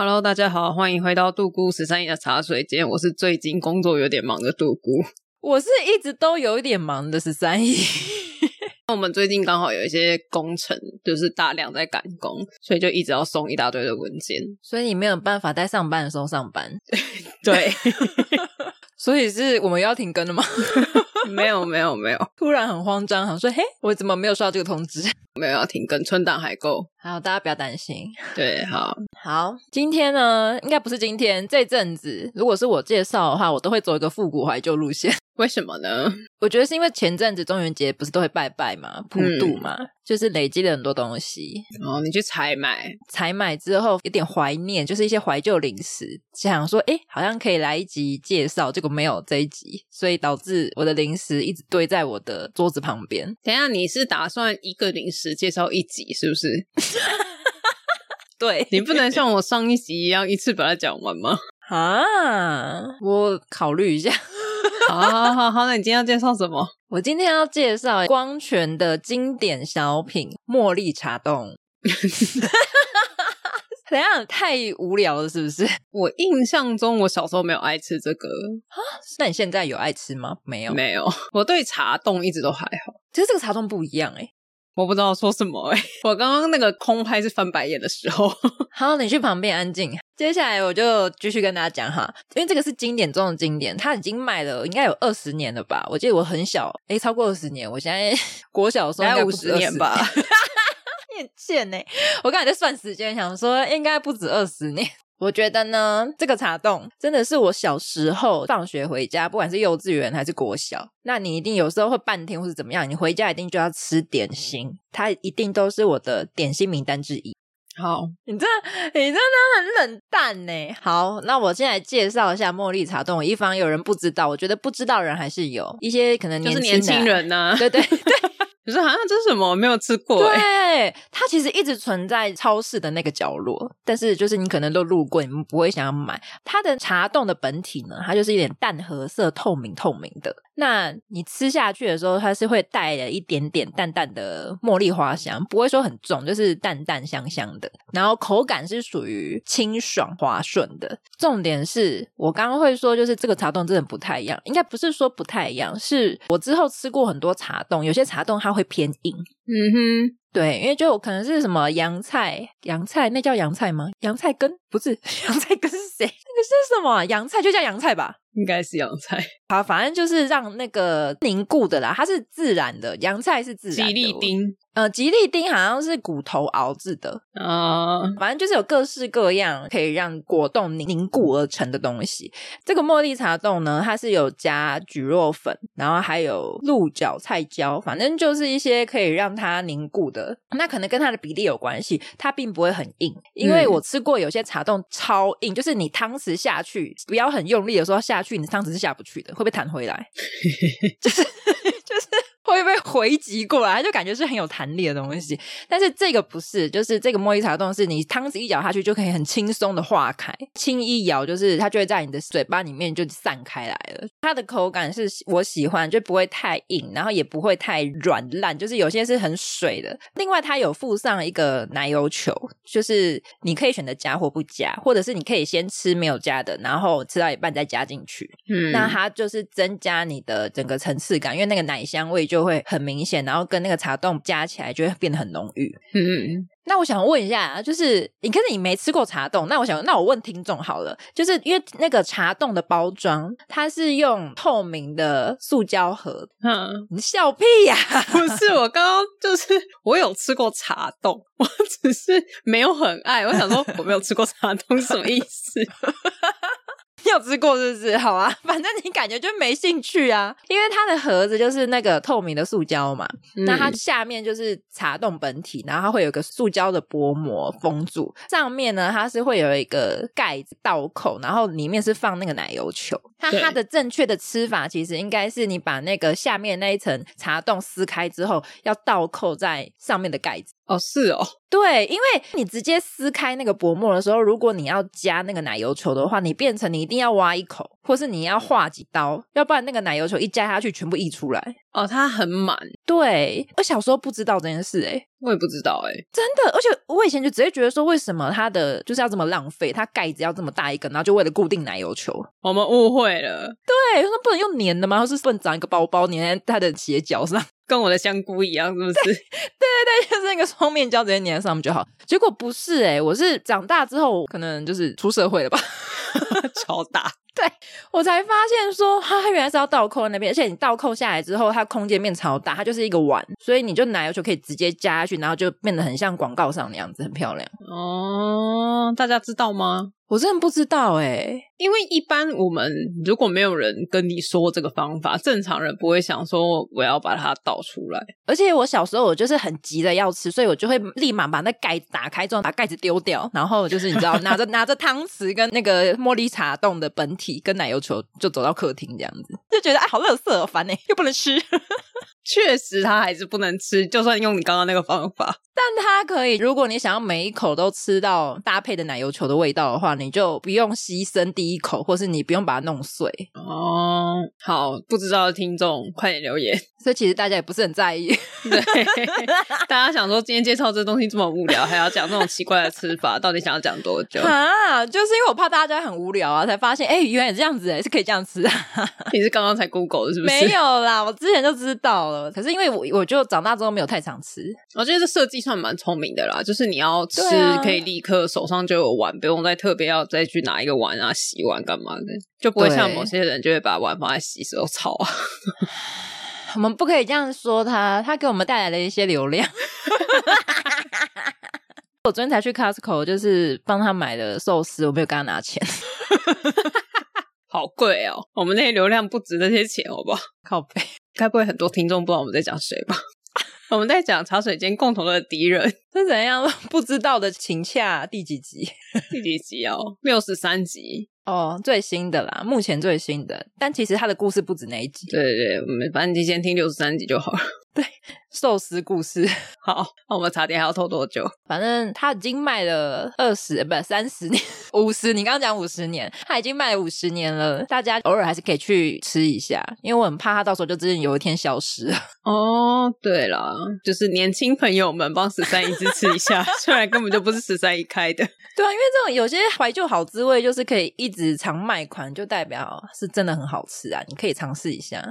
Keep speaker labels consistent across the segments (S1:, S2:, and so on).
S1: Hello，大家好，欢迎回到杜姑十三姨的茶水间。我是最近工作有点忙的杜姑，
S2: 我是一直都有一点忙的十三姨。
S1: 我们最近刚好有一些工程，就是大量在赶工，所以就一直要送一大堆的文件，
S2: 所以你没有办法在上班的时候上班。
S1: 对，
S2: 所以是我们要停更了吗？
S1: 没有，没有，没有。
S2: 突然很慌张，想说：“嘿，我怎么没有收到这个通知？”
S1: 没有要停更，存档还够。
S2: 好，大家不要担心。
S1: 对，好，
S2: 好。今天呢，应该不是今天，这阵子，如果是我介绍的话，我都会走一个复古怀旧路线。
S1: 为什么呢？
S2: 我觉得是因为前阵子中元节不是都会拜拜嘛，普渡嘛，嗯、就是累积了很多东西。
S1: 哦，你去采买，
S2: 采买之后有点怀念，就是一些怀旧零食，想说，哎，好像可以来一集介绍，结果没有这一集，所以导致我的零食一直堆在我的桌子旁边。
S1: 等一下，你是打算一个零食介绍一集，是不是？
S2: 对，
S1: 你不能像我上一集一样一次把它讲完吗？
S2: 啊，我考虑一下。
S1: 好好好好，那你今天要介绍什么？
S2: 我今天要介绍光泉的经典小品——茉莉茶冻。怎样？太无聊了，是不是？
S1: 我印象中，我小时候没有爱吃这个。
S2: 那你现在有爱吃吗？没有，
S1: 没有。我对茶冻一直都还好。
S2: 其实这个茶冻不一样哎。
S1: 我不知道说什么哎，我刚刚那个空拍是翻白眼的时候。
S2: 好，你去旁边安静。接下来我就继续跟大家讲哈，因为这个是经典中的经典，它已经卖了应该有二十年了吧？我记得我很小，诶超过二十年。我现在 国小的时候应该五十年吧？你很贱呢！我刚才在算时间，想说应该不止二十年。我觉得呢，这个茶冻真的是我小时候放学回家，不管是幼稚园还是国小，那你一定有时候会半天或是怎么样，你回家一定就要吃点心，它一定都是我的点心名单之一。好，你这你真的很冷淡呢。好，那我现在介绍一下茉莉茶冻，以防有人不知道，我觉得不知道人还是有一些可能年轻
S1: 就是年轻人呢、啊。
S2: 对对对。
S1: 可是好像这是什么？我没有吃过、欸。
S2: 对，它其实一直存在超市的那个角落，但是就是你可能都路过，你们不会想要买。它的茶冻的本体呢，它就是有点淡褐色、透明透明的。那你吃下去的时候，它是会带了一点点淡淡的茉莉花香，不会说很重，就是淡淡香香的。然后口感是属于清爽滑顺的。重点是我刚刚会说，就是这个茶冻真的不太一样，应该不是说不太一样，是我之后吃过很多茶冻，有些茶冻它。会偏硬，
S1: 嗯哼，
S2: 对，因为就可能是什么洋菜，洋菜那叫洋菜吗？洋菜根不是 洋菜根是谁？那个是什么？洋菜就叫洋菜吧，
S1: 应该是洋菜。
S2: 好，反正就是让那个凝固的啦，它是自然的，洋菜是自然的。
S1: 吉利丁。
S2: 呃，吉利丁好像是骨头熬制的啊，uh, 反正就是有各式各样可以让果冻凝固而成的东西。这个茉莉茶冻呢，它是有加蒟蒻粉，然后还有鹿角菜椒，反正就是一些可以让它凝固的。那可能跟它的比例有关系，它并不会很硬，因为我吃过有些茶冻超硬，就是你汤匙下去不要很用力的时候下去，你汤匙是下不去的，会被弹回来，就是就是。会被回击过来，就感觉是很有弹力的东西。但是这个不是，就是这个茉莉茶冻，是你汤匙一咬下去就可以很轻松的化开，轻一咬就是它就会在你的嘴巴里面就散开来了。它的口感是我喜欢，就不会太硬，然后也不会太软烂，就是有些是很水的。另外，它有附上一个奶油球，就是你可以选择加或不加，或者是你可以先吃没有加的，然后吃到一半再加进去。嗯，那它就是增加你的整个层次感，因为那个奶香味就。就会很明显，然后跟那个茶冻加起来就会变得很浓郁。
S1: 嗯嗯。
S2: 那我想问一下，就是你可是你没吃过茶冻，那我想那我问听众好了，就是因为那个茶冻的包装，它是用透明的塑胶盒。嗯，你笑屁呀、啊？
S1: 不是，我刚刚就是我有吃过茶冻，我只是没有很爱。我想说我没有吃过茶冻是什么意思？
S2: 你有吃过是不是？好啊，反正你感觉就没兴趣啊，因为它的盒子就是那个透明的塑胶嘛，嗯、那它下面就是茶冻本体，然后它会有一个塑胶的薄膜封住，上面呢它是会有一个盖子倒扣，然后里面是放那个奶油球。它它的正确的吃法其实应该是你把那个下面那一层茶冻撕开之后，要倒扣在上面的盖子。
S1: 哦，是哦，
S2: 对，因为你直接撕开那个薄膜的时候，如果你要加那个奶油球的话，你变成你一定要挖一口，或是你要划几刀，要不然那个奶油球一加下去，全部溢出来。
S1: 哦，它很满。
S2: 对，我小时候不知道这件事，诶
S1: 我也不知道，诶
S2: 真的，而且我以前就直接觉得说，为什么它的就是要这么浪费，它盖子要这么大一个，然后就为了固定奶油球。
S1: 我们误会了。
S2: 对，说不能用粘的吗？或是不能长一个包包粘在它的鞋脚上？
S1: 跟我的香菇一样，是不是？对
S2: 对对，就是那个双面胶直接粘在上面就好。结果不是哎、欸，我是长大之后，可能就是出社会了吧，
S1: 超大。
S2: 对，我才发现说，它原来是要倒扣在那边，而且你倒扣下来之后，它空间面超大，它就是一个碗，所以你就奶油球可以直接加下去，然后就变得很像广告上那样子，很漂亮。
S1: 哦，大家知道吗？
S2: 我真的不知道哎、欸，
S1: 因为一般我们如果没有人跟你说这个方法，正常人不会想说我要把它倒出来。
S2: 而且我小时候我就是很急的要吃，所以我就会立马把那盖子打开之后把盖子丢掉，然后就是你知道 拿着拿着汤匙跟那个茉莉茶冻的本体跟奶油球就走到客厅这样子，就觉得哎好乐色哦，烦哎，又不能吃。
S1: 确实，它还是不能吃。就算用你刚刚那个方法，
S2: 但它可以。如果你想要每一口都吃到搭配的奶油球的味道的话，你就不用牺牲第一口，或是你不用把它弄碎。
S1: 哦，好，不知道的听众快点留言。
S2: 所以其实大家也不是很在意。
S1: 对，大家想说今天介绍这东西这么无聊，还要讲这种奇怪的吃法，到底想要讲多久？
S2: 啊，就是因为我怕大家很无聊啊，才发现哎，原来这样子哎，是可以这样吃啊。
S1: 你是刚刚才 Google 的是不是？
S2: 没有啦，我之前就知道了。可是因为我我就长大之后没有太常吃，
S1: 我觉得这设计算蛮聪明的啦，就是你要吃可以立刻手上就有碗，不用再特别要再去拿一个碗啊洗碗干嘛的，就不会像某些人就会把碗放在洗手槽啊。
S2: 我们不可以这样说他，他给我们带来了一些流量。我昨天才去 Costco，就是帮他买的寿司，我没有跟他拿钱。
S1: 好贵哦！我们那些流量不值那些钱，好不好？
S2: 靠背，
S1: 该不会很多听众不知道我们在讲谁吧？我们在讲茶水间共同的敌人
S2: 是怎样？不知道的，情洽第几集？
S1: 第几集哦？六十三集
S2: 哦，最新的啦，目前最新的。但其实他的故事不止那一集。
S1: 对对对，我们反正你先听六十三集就好了。
S2: 对，寿司故事。
S1: 好，那我们茶点还要拖多久？
S2: 反正他已经卖了二十，不三十年，五十。你刚刚讲五十年，他已经卖了五十年了。大家偶尔还是可以去吃一下，因为我很怕他到时候就真的有一天消失。
S1: 哦，对了，就是年轻朋友们帮十三姨支持一下，虽然根本就不是十三姨开的。
S2: 对啊，因为这种有些怀旧好滋味，就是可以一直常卖款，就代表是真的很好吃啊！你可以尝试一下。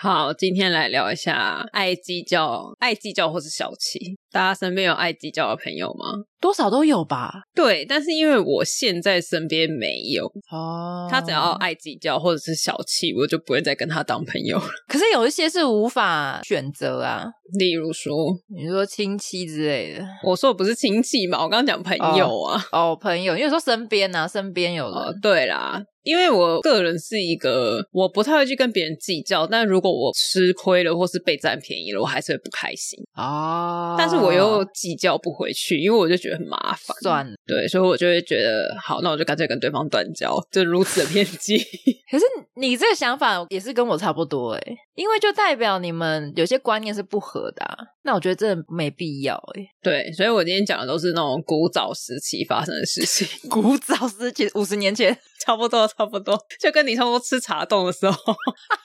S1: 好，今天来聊一下爱计较、爱计较或是小气。大家身边有爱计较的朋友吗？
S2: 多少都有吧。
S1: 对，但是因为我现在身边没有
S2: 哦，
S1: 他只要爱计较或者是小气，我就不会再跟他当朋友了。
S2: 可是有一些是无法选择啊，
S1: 例如说，
S2: 你说亲戚之类的。
S1: 我说我不是亲戚嘛，我刚刚讲朋友啊。
S2: 哦，哦，朋友，因为说身边啊，身边有人。
S1: 哦，对啦。因为我个人是一个，我不太会去跟别人计较，但如果我吃亏了或是被占便宜了，我还是会不开心
S2: 啊。
S1: 但是我又计较不回去，因为我就觉得很麻烦。
S2: 算了，
S1: 对，所以我就会觉得，好，那我就干脆跟对方断交，就如此的偏激。
S2: 可是你这个想法也是跟我差不多欸，因为就代表你们有些观念是不合的啊。那我觉得真的没必要欸。
S1: 对，所以我今天讲的都是那种古早时期发生的事情。
S2: 古早时期，五十年前，
S1: 差不多。差不多，就跟你差不多吃茶冻的时候。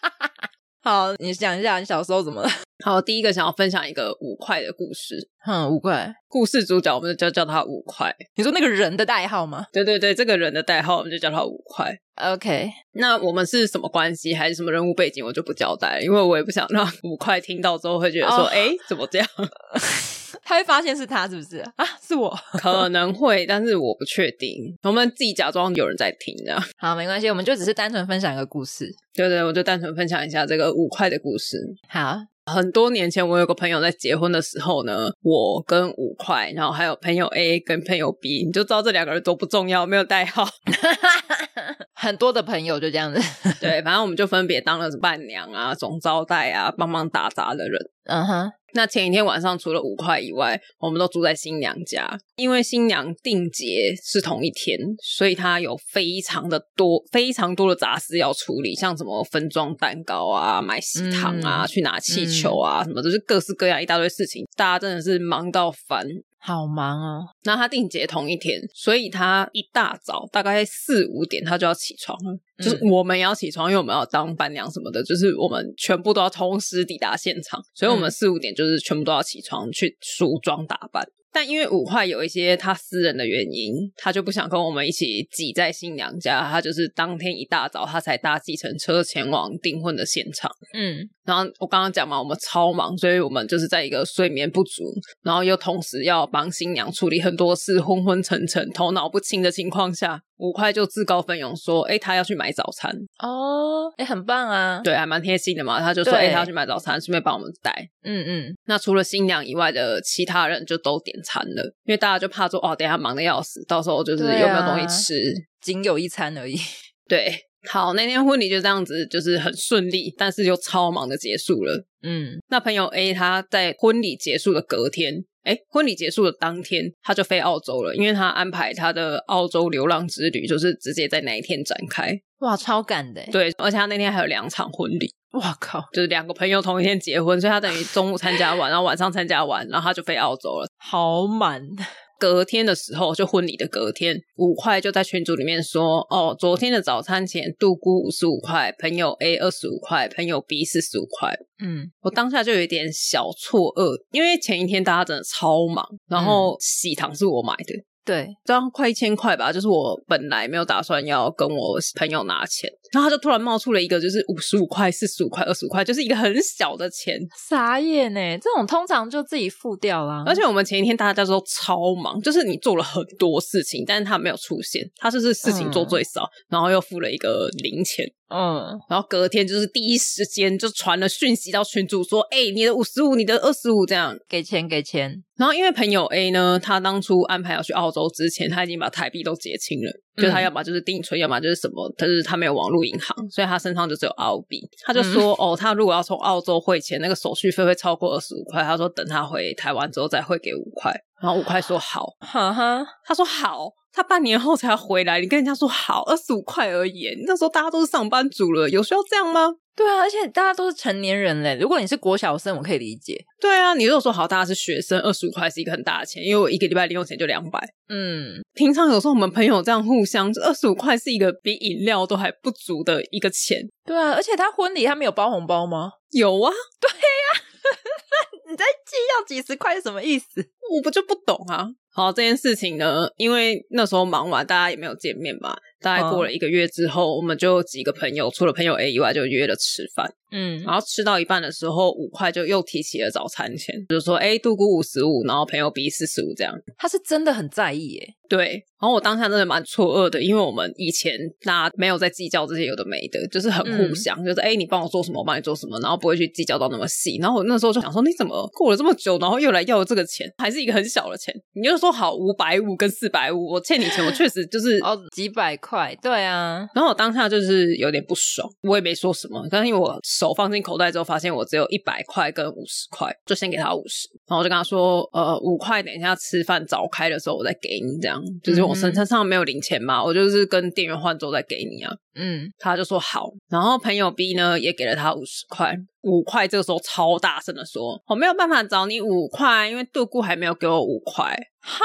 S2: 好，你想一下你小时候怎么了？
S1: 好，第一个想要分享一个五块的故事。
S2: 哼，五块
S1: 故事主角，我们就叫叫他五块。
S2: 你说那个人的代号吗？
S1: 对对对，这个人的代号我们就叫他五块。
S2: OK，
S1: 那我们是什么关系，还是什么人物背景，我就不交代了，因为我也不想让五块听到之后会觉得说，哎、oh.，怎么这样？
S2: 他会发现是他是不是啊？是我，
S1: 可能会，但是我不确定。我们自己假装有人在听，这样
S2: 好，没关系，我们就只是单纯分享一个故事。
S1: 对对，我就单纯分享一下这个五块的故事。
S2: 好。
S1: 很多年前，我有个朋友在结婚的时候呢，我跟五块，然后还有朋友 A 跟朋友 B，你就知道这两个人多不重要，没有代号，
S2: 很多的朋友就这样子。
S1: 对，反正我们就分别当了伴娘啊、总招待啊、帮忙打杂的人。
S2: 嗯哼。
S1: 那前一天晚上，除了五块以外，我们都住在新娘家。因为新娘订结是同一天，所以她有非常的多、非常多的杂事要处理，像什么分装蛋糕啊、买喜糖啊、嗯、去拿气球啊，嗯、什么就是各式各样一大堆事情，大家真的是忙到烦。
S2: 好忙哦！
S1: 那他订结同一天，所以他一大早大概四五点他就要起床了，嗯，就是我们也要起床，因为我们要当伴娘什么的，就是我们全部都要同时抵达现场，所以我们四五点就是全部都要起床去梳妆打扮。但因为五坏有一些他私人的原因，他就不想跟我们一起挤在新娘家，他就是当天一大早他才搭计程车前往订婚的现场。
S2: 嗯，
S1: 然后我刚刚讲嘛，我们超忙，所以我们就是在一个睡眠不足，然后又同时要帮新娘处理很多事，昏昏沉沉、头脑不清的情况下。五块就自告奋勇说：“哎，他要去买早餐
S2: 哦，哎，很棒啊，
S1: 对，还蛮贴心的嘛。他就说：哎，他要去买早餐，顺便帮我们带。
S2: 嗯嗯。那
S1: 除了新娘以外的其他人就都点餐了，因为大家就怕说哦，等一下忙的要死，到时候就是有没有东西吃，
S2: 仅有一餐而已。
S1: 对，好，那天婚礼就这样子，就是很顺利，但是又超忙的结束了。
S2: 嗯，
S1: 那朋友 A 他在婚礼结束的隔天。哎，婚礼结束的当天，他就飞澳洲了，因为他安排他的澳洲流浪之旅，就是直接在那一天展开。
S2: 哇，超赶的！
S1: 对，而且他那天还有两场婚礼。
S2: 哇靠，就是
S1: 两个朋友同一天结婚，所以他等于中午参加完，然后晚上参加完，然后他就飞澳洲了，
S2: 好满。
S1: 隔天的时候，就婚礼的隔天，五块就在群组里面说：“哦，昨天的早餐钱，杜姑五十五块，朋友 A 二十五块，朋友 B 四十五块。”
S2: 嗯，
S1: 我当下就有一点小错愕，因为前一天大家真的超忙，然后喜糖是我买的。嗯
S2: 对，
S1: 这样快一千块吧，就是我本来没有打算要跟我朋友拿钱，然后他就突然冒出了一个，就是五十五块、四十五块、二十五块，就是一个很小的钱，
S2: 傻眼呢。这种通常就自己付掉啦。
S1: 而且我们前一天大家都超忙，就是你做了很多事情，但是他没有出现，他就是事情做最少，嗯、然后又付了一个零钱。
S2: 嗯，
S1: 然后隔天就是第一时间就传了讯息到群主说，哎、欸，你的五十五，你的二十五，这样
S2: 给钱给钱。
S1: 然后因为朋友 A 呢，他当初安排要去澳洲之前，他已经把台币都结清了。就他要么就是定存，要么就是什么，但是他没有网络银行，所以他身上就只有澳币。他就说，嗯、哦，他如果要从澳洲汇钱，那个手续费会超过二十五块。他说等他回台湾之后再汇给五块。然后五块说好，
S2: 哈哈，
S1: 他说好，他半年后才回来，你跟人家说好，二十五块而已。那时候大家都是上班族了，有需要这样吗？
S2: 对啊，而且大家都是成年人嘞。如果你是国小生，我可以理解。
S1: 对啊，你如果说好，大家是学生，二十五块是一个很大的钱，因为我一个礼拜零用钱就两百。
S2: 嗯，
S1: 平常有时候我们朋友这样互相，二十五块是一个比饮料都还不足的一个钱。
S2: 对啊，而且他婚礼他没有包红包吗？
S1: 有啊。
S2: 对呀、啊，你在计较几十块是什么意思？
S1: 我不就不懂啊。好，这件事情呢，因为那时候忙完，大家也没有见面嘛。大概过了一个月之后，我们就几个朋友，除了朋友 A 以外，就约了吃饭。
S2: 嗯，
S1: 然后吃到一半的时候，五块就又提起了早餐钱，就是说，哎，杜姑五十五，然后朋友 B 四十五这样。
S2: 他是真的很在意耶。
S1: 对，然后我当下真的蛮错愕的，因为我们以前大家没有在计较这些有的没的，就是很互相，嗯、就是哎，你帮我做什么，我帮你做什么，然后不会去计较到那么细。然后我那时候就想说，你怎么过了这么久，然后又来要这个钱，还是一个很小的钱？你就说好五百五跟四百五，我欠你钱，我确实就是
S2: 哦几百块，对啊。
S1: 然后我当下就是有点不爽，我也没说什么，但是因为我手放进口袋之后，发现我只有一百块跟五十块，就先给他五十，然后我就跟他说，呃，五块等一下吃饭早开的时候我再给你，这样。就是我身身上没有零钱嘛，我就是跟店员换之后再给你啊。
S2: 嗯，
S1: 他就说好，然后朋友 B 呢也给了他五十块，五块这个时候超大声的说，我没有办法找你五块，因为杜姑还没有给我五块。
S2: 哈，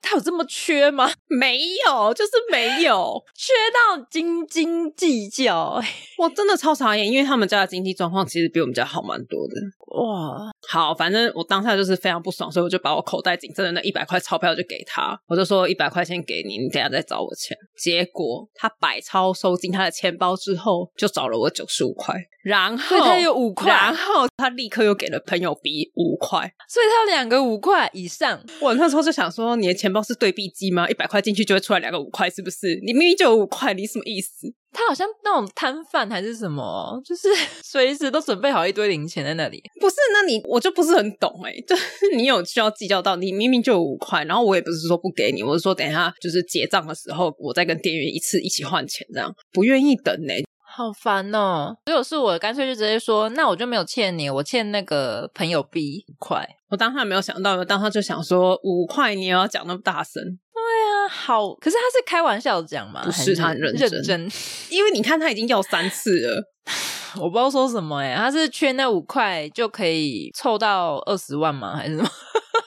S2: 他有这么缺吗？
S1: 没有，就是没有，
S2: 缺到斤斤计较。
S1: 我真的超傻眼，因为他们家的经济状况其实比我们家好蛮多的。
S2: 哇，
S1: 好，反正我当下就是非常不爽，所以我就把我口袋仅剩的那一百块钞票就给他，我就说一百块钱给你，你等下再找我钱。结果他百钞收进他的钱包之后，就找了我九十五块，然后
S2: 他有五块，
S1: 然后他立刻又给了朋友 B 五块，
S2: 所以他有两个五块以上。
S1: 我那时候就想说，你的钱包是对币机吗？一百块进去就会出来两个五块，是不是？你明明就有五块，你什么意思？
S2: 他好像那种摊贩还是什么，就是 随时都准备好一堆零钱在那里。
S1: 不是，那你我就不是很懂哎、欸，就是你有需要计较到，你明明就有五块，然后我也不是说不给你，我是说等一下就是结账的时候，我再跟店员一次一起换钱，这样不愿意等呢、欸，
S2: 好烦哦。如果是我，干脆就直接说，那我就没有欠你，我欠那个朋友 B 五块。
S1: 我当时没有想到，我当下就想说五块，你也要讲那么大声。
S2: 对啊，好，可是他是开玩笑讲嘛？
S1: 不是，他很认真，认真，因为你看他已经要三次了，
S2: 我不知道说什么哎，他是缺那五块就可以凑到二十万吗？还是什么？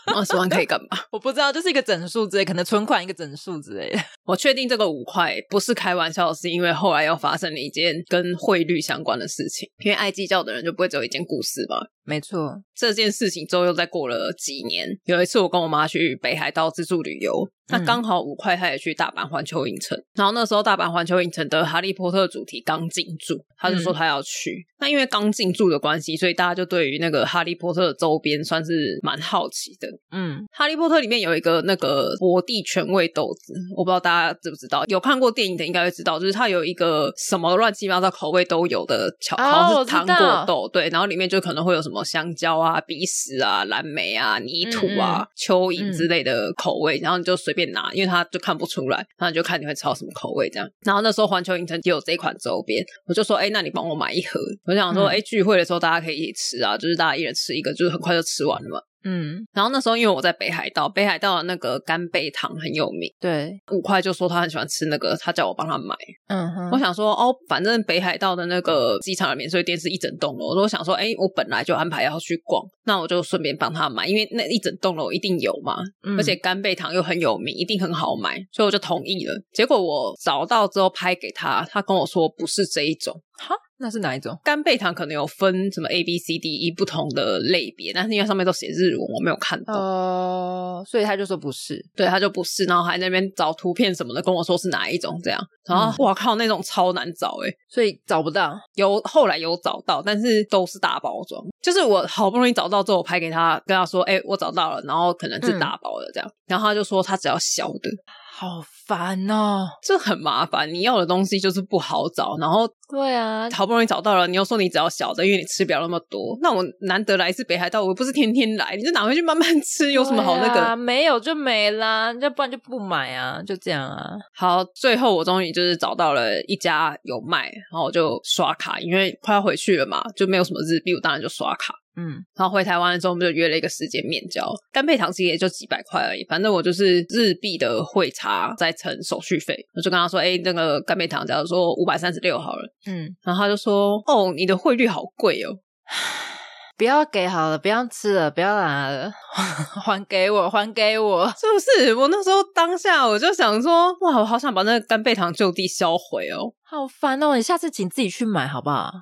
S1: 二十万可以干嘛？
S2: 我不知道，就是一个整数之类，可能存款一个整数之类的。
S1: 我确定这个五块不是开玩笑，是因为后来又发生了一件跟汇率相关的事情。因为爱计较的人就不会只有一件故事吧？
S2: 没错，
S1: 这件事情之后又再过了几年，有一次我跟我妈去北海道自助旅游。那刚好五块，她也去大阪环球影城，然后那时候大阪环球影城的哈利波特主题刚进驻，她就说她要去。嗯、那因为刚进驻的关系，所以大家就对于那个哈利波特的周边算是蛮好奇的。
S2: 嗯，
S1: 哈利波特里面有一个那个博地全味豆子，我不知道大家知不知道，有看过电影的应该会知道，就是它有一个什么乱七八糟口味都有的巧，好像是糖果豆，对，然后里面就可能会有什么香蕉啊、鼻屎啊、蓝莓啊、泥土啊、蚯蚓之类的口味，然后你就随便拿，因为它就看不出来，然后你就看你会炒什么口味这样。然后那时候环球影城也有这一款周边，我就说，哎，那你帮我买一盒。我想说，哎，聚会的时候大家可以一起吃啊，就是大家一人吃一个，就是很快就吃完了嘛。
S2: 嗯，
S1: 然后那时候因为我在北海道，北海道的那个干贝糖很有名，
S2: 对，
S1: 五块就说他很喜欢吃那个，他叫我帮他买。
S2: 嗯哼，
S1: 我想说哦，反正北海道的那个机场的免税店是一整栋楼，我说我想说，哎，我本来就安排要去逛，那我就顺便帮他买，因为那一整栋楼一定有嘛，嗯、而且干贝糖又很有名，一定很好买，所以我就同意了。结果我找到之后拍给他，他跟我说不是这一种，
S2: 哈。那是哪一种？
S1: 干贝糖可能有分什么 A B C D E 不同的类别，但是因为上面都写日文，我没有看到。
S2: 哦，所以他就说不是，
S1: 对，他就不是，然后还在那边找图片什么的，跟我说是哪一种这样。然后哇靠，那种超难找诶，
S2: 所以找不到。
S1: 有后来有找到，但是都是大包装。就是我好不容易找到之后，我拍给他，跟他说：“哎，我找到了。”然后可能是大包的这样，然后他就说他只要小的。
S2: 好烦哦，
S1: 这很麻烦。你要的东西就是不好找，然后
S2: 对啊，
S1: 好不容易找到了，你又说你只要小的，因为你吃不了那么多。那我难得来一次北海道，我不是天天来，你就拿回去慢慢吃，有什么好那个？
S2: 啊、没有就没啦，要不然就不买啊，就这样啊。
S1: 好，最后我终于就是找到了一家有卖，然后我就刷卡，因为快要回去了嘛，就没有什么日币，我当然就刷卡。
S2: 嗯，
S1: 然后回台湾的时候，我们就约了一个时间面交。干贝糖其实也就几百块而已，反正我就是日币的汇差再乘手续费。我就跟他说：“哎，那个干贝糖，假如说五百三十六好了。”
S2: 嗯，然
S1: 后他就说：“哦，你的汇率好贵哦，
S2: 不要给好了，不要吃了，不要拿了，还给我，还给我，
S1: 是不是？”我那时候当下我就想说：“哇，我好想把那个干贝糖就地销毁哦，
S2: 好烦哦！你下次请自己去买好不好？”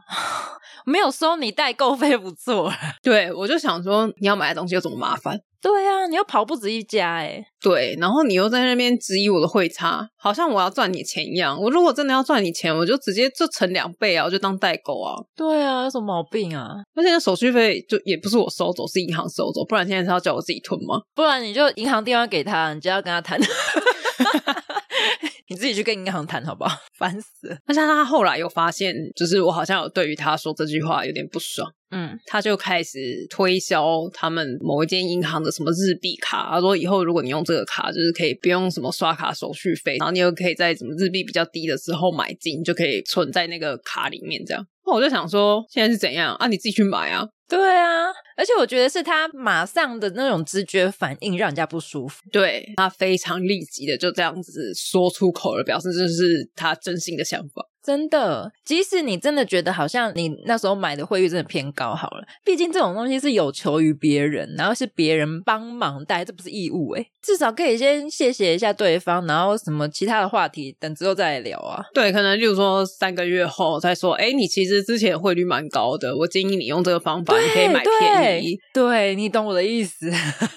S2: 没有收你代购费不错，
S1: 对，我就想说你要买的东西有这么麻烦，
S2: 对啊，你又跑不止一家哎，
S1: 对，然后你又在那边质疑我的汇差，好像我要赚你钱一样。我如果真的要赚你钱，我就直接就乘两倍啊，我就当代购啊。
S2: 对啊，有什么毛病啊？
S1: 而且手续费就也不是我收走，是银行收走，不然现在是要叫我自己吞吗？
S2: 不然你就银行电话给他，你就要跟他谈。你自己去跟银行谈好不好？烦死了！
S1: 但是他后来又发现，就是我好像有对于他说这句话有点不爽，
S2: 嗯，
S1: 他就开始推销他们某一间银行的什么日币卡，他说以后如果你用这个卡，就是可以不用什么刷卡手续费，然后你又可以在什么日币比较低的时候买进，就可以存在那个卡里面这样。那我就想说，现在是怎样啊？你自己去买啊！
S2: 对啊，而且我觉得是他马上的那种直觉反应让人家不舒服。
S1: 对，他非常立即的就这样子说出口了，表示这是他真心的想法。
S2: 真的，即使你真的觉得好像你那时候买的汇率真的偏高好了，毕竟这种东西是有求于别人，然后是别人帮忙带，这不是义务诶，至少可以先谢谢一下对方，然后什么其他的话题等之后再来聊啊。
S1: 对，可能例如说三个月后再说，哎，你其实之前汇率蛮高的，我建议你用这个方法，你可以买便宜。
S2: 对，对，你懂我的意思，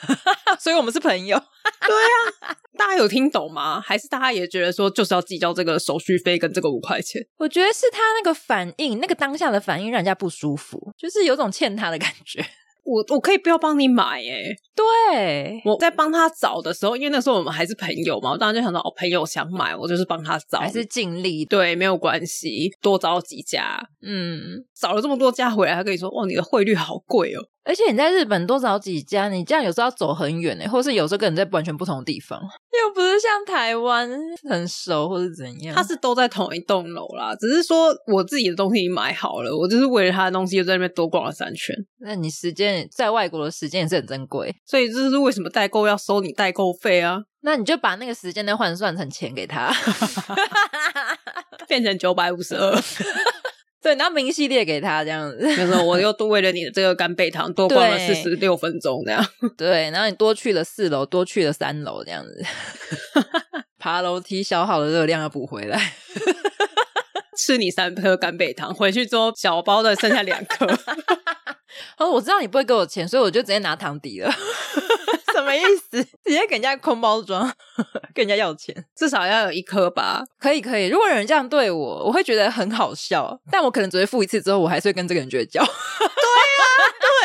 S2: 所以我们是朋友。
S1: 对啊。大家有听懂吗？还是大家也觉得说就是要计较这个手续费跟这个五块钱？
S2: 我觉得是他那个反应，那个当下的反应让人家不舒服，就是有种欠他的感觉。
S1: 我我可以不要帮你买耶，
S2: 对，
S1: 我在帮他找的时候，因为那时候我们还是朋友嘛，我当然就想到哦，朋友想买，我就是帮他找，
S2: 还是尽力，
S1: 对，没有关系，多找几家，
S2: 嗯，
S1: 找了这么多家回来，他跟你说，哦，你的汇率好贵哦。
S2: 而且你在日本多找几家，你这样有时候要走很远诶，或是有时候跟人在完全不同的地方，又不是像台湾很熟或是怎样。
S1: 他是都在同一栋楼啦，只是说我自己的东西已经买好了，我就是为了他的东西又在那边多逛了三圈。
S2: 那你时间在外国的时间也是很珍贵，
S1: 所以这是为什么代购要收你代购费啊？
S2: 那你就把那个时间再换算成钱给他，
S1: 变成九百五十二。
S2: 对，然后明细列给他这样子，
S1: 就是我又多为了你的这个干贝糖多逛了四十六分钟这样。
S2: 对，然后你多去了四楼，多去了三楼这样子，爬楼梯消耗的热量要补回来。
S1: 吃你三颗干贝糖，回去之后小包的剩下两颗。
S2: 哦，我知道你不会给我钱，所以我就直接拿糖抵了。什么意思？直接给人家空包装，跟人家要钱，
S1: 至少要有一颗吧？
S2: 可以，可以。如果有人这样对我，我会觉得很好笑，但我可能只会付一次之后，我还是会跟这个人绝交。
S1: 对啊，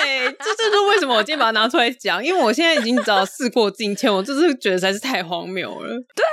S1: 对，这就是为什么我今天把它拿出来讲，因为我现在已经知道事过境迁，我就是觉得实在是太荒谬了。
S2: 对，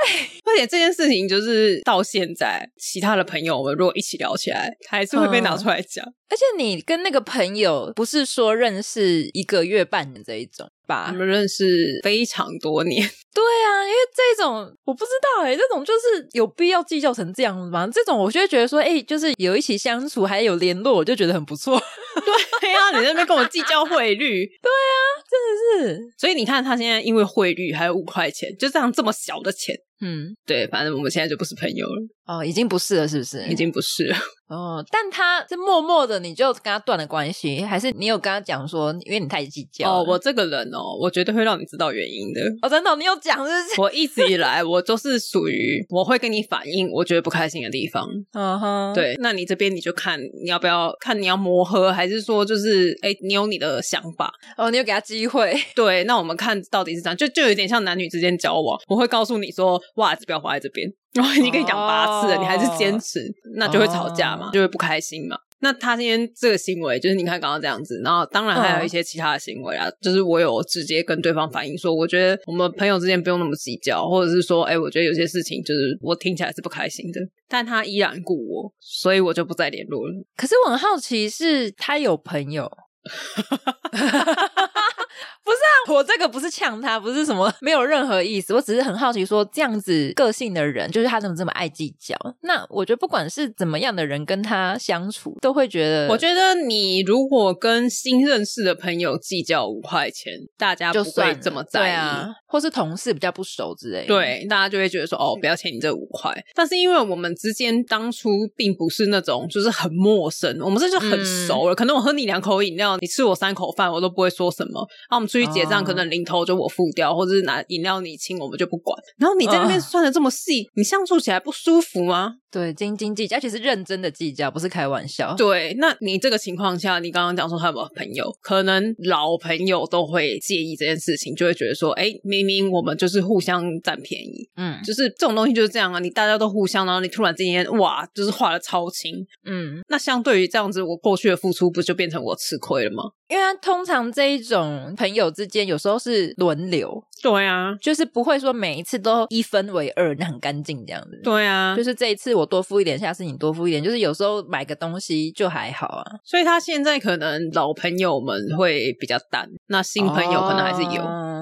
S1: 而且这件事情就是到现在，其他的朋友们如果一起聊起来，还是会被拿出来讲。嗯
S2: 而且你跟那个朋友不是说认识一个月半的这一种吧？
S1: 我们认识非常多年。
S2: 对啊，因为这种我不知道哎、欸，这种就是有必要计较成这样吗？这种我就会觉得说，哎、欸，就是有一起相处还有联络，我就觉得很不错。
S1: 对呀、啊，你在那边跟我计较汇率？
S2: 对啊，真的是。
S1: 所以你看，他现在因为汇率还有五块钱，就这样这么小的钱。
S2: 嗯，
S1: 对，反正我们现在就不是朋友了。
S2: 哦，已经不是了，是不是？
S1: 已经不是了。
S2: 哦，但他是默默的，你就跟他断了关系，还是你有跟他讲说，因为你太计较？
S1: 哦，我这个人哦，我绝对会让你知道原因的。
S2: 哦，真的、哦，你有讲是不是？
S1: 我一直以来我都是属于我会跟你反映我觉得不开心的地方。
S2: 嗯哼，
S1: 对，那你这边你就看你要不要看你要磨合，还是说就是哎，你有你的想法？
S2: 哦，你有给他机会？
S1: 对，那我们看到底是这样，就就有点像男女之间交往，我会告诉你说袜子不要画在这边。然后已经跟你讲八次了，oh, 你还是坚持，那就会吵架嘛，oh. 就会不开心嘛。那他今天这个行为，就是你看刚刚这样子，然后当然还有一些其他的行为啊，oh. 就是我有直接跟对方反映说，我觉得我们朋友之间不用那么计较，或者是说，哎，我觉得有些事情就是我听起来是不开心的，但他依然顾我，所以我就不再联络了。
S2: 可是我很好奇，是他有朋友？不是啊，我这个不是呛他，不是什么，没有任何意思。我只是很好奇，说这样子个性的人，就是他怎么这么爱计较？那我觉得不管是怎么样的人跟他相处，都会觉得。
S1: 我觉得你如果跟新认识的朋友计较五块钱，大家不会这么在意，啊，
S2: 或是同事比较不熟之类，
S1: 对，大家就会觉得说哦，不要欠你这五块。但是因为我们之间当初并不是那种就是很陌生，我们这就很熟了。嗯、可能我喝你两口饮料，你吃我三口饭，我都不会说什么。那我们。出去结账，可能零头就我付掉，或者是拿饮料你请，我们就不管。然后你在那边算的这么细，你相处起来不舒服吗？
S2: 对，斤斤计较，而且是认真的计较，不是开玩笑。
S1: 对，那你这个情况下，你刚刚讲说他有没有朋友，可能老朋友都会介意这件事情，就会觉得说，哎，明明我们就是互相占便宜，
S2: 嗯，
S1: 就是这种东西就是这样啊。你大家都互相，然后你突然之间哇，就是画的超清，
S2: 嗯，
S1: 那相对于这样子，我过去的付出不就变成我吃亏了吗？
S2: 因为通常这一种朋友之间，有时候是轮流，
S1: 对啊，
S2: 就是不会说每一次都一分为二，那很干净这样子，
S1: 对啊，
S2: 就是这一次我多付一点，下次你多付一点，就是有时候买个东西就还好啊。
S1: 所以他现在可能老朋友们会比较淡，那新朋友可能还是有。
S2: 嗯，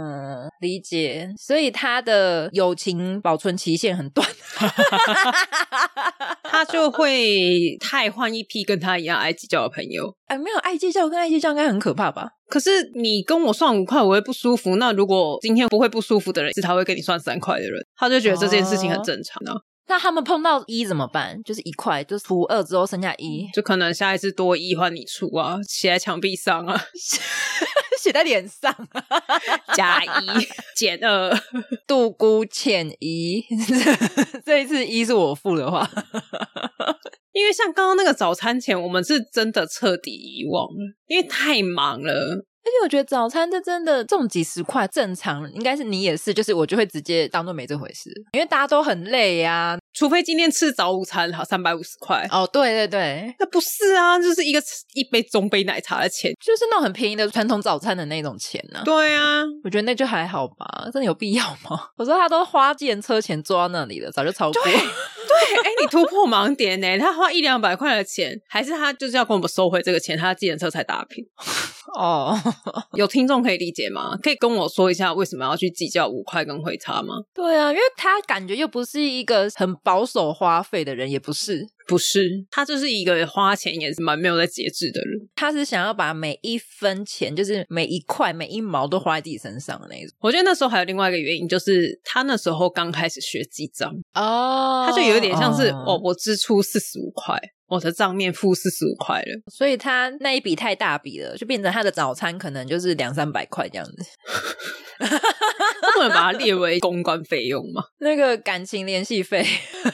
S2: 理解。所以他的友情保存期限很短，
S1: 他就会太换一批跟他一样爱计较的朋友。
S2: 哎，没有爱计较跟爱计较应该很可怕吧？
S1: 可是你跟我算五块，我会不舒服。那如果今天不会不舒服的人是他会跟你算三块的人，他就觉得这件事情很正常啊。
S2: 哦 那他们碰到一怎么办？就是一块，就是除二之后剩下一，
S1: 就可能下一次多一换你出啊，写在墙壁上啊，
S2: 写在脸上，
S1: 加一 减二，
S2: 度孤欠一。这一次一是我付的话，
S1: 因为像刚刚那个早餐钱，我们是真的彻底遗忘了，因为太忙了。
S2: 而且我觉得早餐这真的这种几十块正常，应该是你也是，就是我就会直接当做没这回事，因为大家都很累呀、啊。
S1: 除非今天吃早午餐，好三百五十块
S2: 哦，对对对，
S1: 那不是啊，就是一个一杯中杯奶茶的钱，
S2: 就是那种很便宜的传统早餐的那种钱呢、啊。
S1: 对啊，
S2: 我觉得那就还好吧，真的有必要吗？我说他都花计程车钱坐到那里了，早就超过。对，
S1: 哎、欸，你突破盲点呢？他花一两百块的钱，还是他就是要跟我们收回这个钱，他的计程车才打平。
S2: 哦，
S1: 有听众可以理解吗？可以跟我说一下为什么要去计较五块跟会差吗？
S2: 对啊，因为他感觉又不是一个很保守花费的人，也不是，
S1: 不是，他就是一个花钱也是蛮没有在节制的人。
S2: 他是想要把每一分钱，就是每一块每一毛都花在自己身上的那种。
S1: 我觉得那时候还有另外一个原因，就是他那时候刚开始学记账
S2: 哦，
S1: 他就有点像是哦，哦，我支出四十五块。我的账面负四十五块了，
S2: 所以他那一笔太大笔了，就变成他的早餐可能就是两三百块这样子。
S1: 不能把它列为公关费用吗？
S2: 那个感情联系费，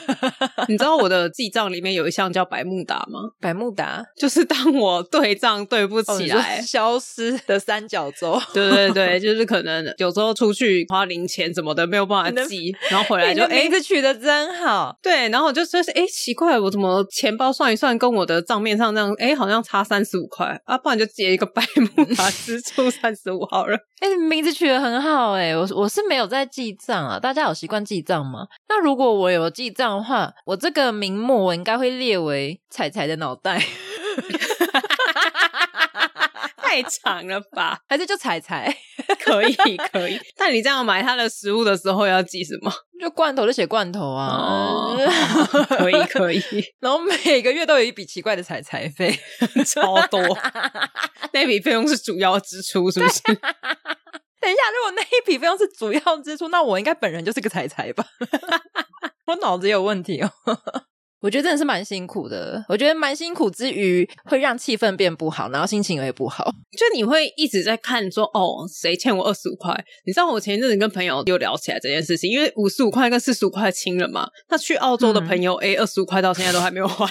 S1: 你知道我的记账里面有一项叫百慕达吗？
S2: 百慕达就是
S1: 当我对账对不起来，
S2: 哦、消失的三角洲。
S1: 对对对，就是可能有时候出去花零钱什么的没有办法记，然后回来就哎，
S2: 名字取得真好。
S1: 对，然后我就说是哎，奇怪，我怎么钱包算一算跟我的账面上这样哎，好像差三十五块啊，不然就借一个百慕达支出三十五好了。
S2: 哎，名字取得很好哎，我我是没有在记账啊，大家有习惯记账吗？那如果我有记账的话，我这个名目我应该会列为彩彩的脑袋，
S1: 太长了吧？
S2: 还是就彩彩？
S1: 可以可以。但你这样买他的食物的时候要记什么？
S2: 就罐头就写罐头啊，
S1: 哦、可以可以。
S2: 然后每个月都有一笔奇怪的彩彩费，
S1: 超多。那笔费用是主要支出，是不是？
S2: 等一下，如果那一笔费用是主要支出，那我应该本人就是个财财吧？我脑子有问题哦。我觉得真的是蛮辛苦的。我觉得蛮辛苦之余，会让气氛变不好，然后心情也不好。
S1: 就你会一直在看说，哦，谁欠我二十五块？你知道我前一阵子跟朋友又聊起来这件事情，因为五十五块跟四十五块清了嘛。那去澳洲的朋友，哎、嗯，二十五块到现在都还没有还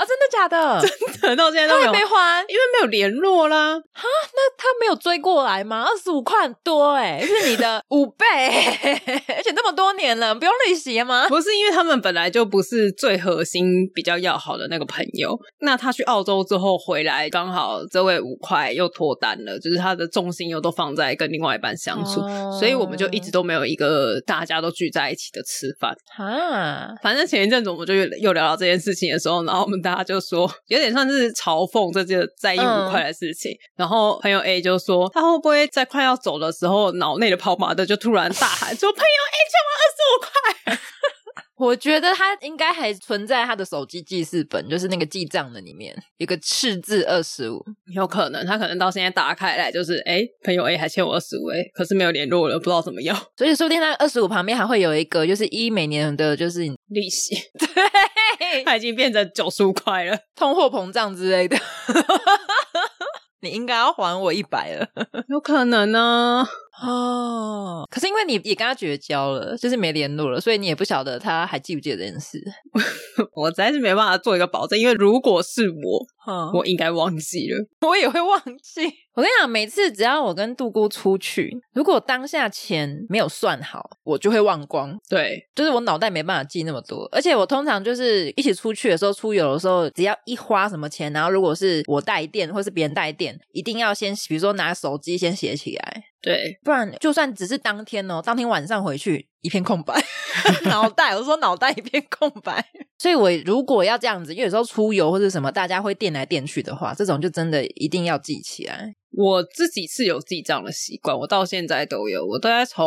S2: 啊？真的假的？
S1: 真的到现在都没有
S2: 还没还，
S1: 因为没有联络啦。
S2: 哈，那他没有追过来吗？二十五块很多哎，是你的五倍，而且那么多年了，不用利息吗？
S1: 不是，因为他们本来就不是最核心、比较要好的那个朋友。那他去澳洲之后回来，刚好这位五块又脱单了，就是他的重心又都放在跟另外一半相处，哦、所以我们就一直都没有一个大家都聚在一起的吃饭。
S2: 哈，
S1: 反正前一阵子我们就又聊到这件事情的时候，然后我们大家就说 有点算是嘲讽这件在意五块的事情。嗯、然后朋友 A 就说，他会不会在快要走的时候，脑内的跑马灯就突然大喊说：“ 朋友 A 欠我二十五块。”
S2: 我觉得他应该还存在他的手机记事本，就是那个记账的里面一个赤字二十五，
S1: 有可能他可能到现在打开来就是，哎，朋友 A 还欠我二十五，哎，可是没有联络了，不知道怎么样。
S2: 所以说不定那二十五旁边还会有一个，就是一每年的就是
S1: 利息，
S2: 对，
S1: 他已经变成九十五块了，
S2: 通货膨胀之类的。你应该要还我一百了，
S1: 有可能呢。
S2: 哦，可是因为你也跟他绝交了，就是没联络了，所以你也不晓得他还记不记得这件事。
S1: 我实在是没办法做一个保证，因为如果是我，嗯、我应该忘记了，
S2: 我也会忘记。我跟你讲，每次只要我跟杜姑出去，如果当下钱没有算好，我就会忘光。
S1: 对，
S2: 就是我脑袋没办法记那么多，而且我通常就是一起出去的时候，出游的时候，只要一花什么钱，然后如果是我带电或是别人带电，一定要先，比如说拿手机先写起来。
S1: 对，
S2: 不然就算只是当天哦，当天晚上回去一片空白，脑袋，我说脑袋一片空白。所以我如果要这样子，因为有时候出游或者什么，大家会电来电去的话，这种就真的一定要记起来。
S1: 我自己是有记账的习惯，我到现在都有，我大概从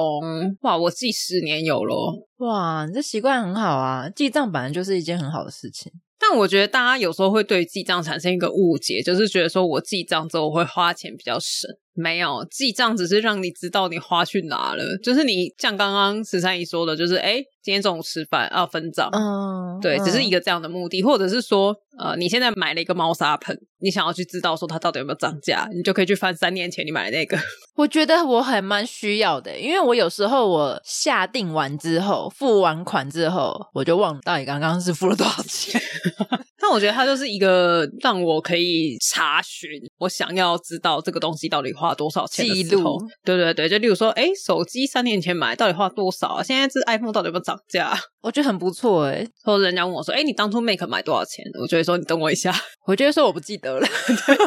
S1: 哇，我记十年有咯。
S2: 哇，你这习惯很好啊，记账本来就是一件很好的事情。
S1: 但我觉得大家有时候会对记账产生一个误解，就是觉得说我记账之后我会花钱比较省。没有，记账只是让你知道你花去哪了。就是你像刚刚十三姨说的，就是哎，今天中午吃饭啊分账。
S2: 嗯，
S1: 对，只是一个这样的目的，或者是说，呃，你现在买了一个猫砂盆，你想要去知道说它到底有没有涨价，你就可以去翻三年前你买的那个。
S2: 我觉得我还蛮需要的，因为我有时候我下定完之后，付完款之后，我就忘了到底刚刚是付了多少钱。
S1: 但我觉得它就是一个让我可以查询，我想要知道这个东西到底花多少钱。记录。对对对，就例如说，哎，手机三年前买到底花多少啊？现在这 iPhone 到底有没有涨价？
S2: 我觉得很不错哎。
S1: 或者人家问我说，哎，你当初 Make 买多少钱？我就会说，你等我一下。
S2: 我觉得说我不记得了。对，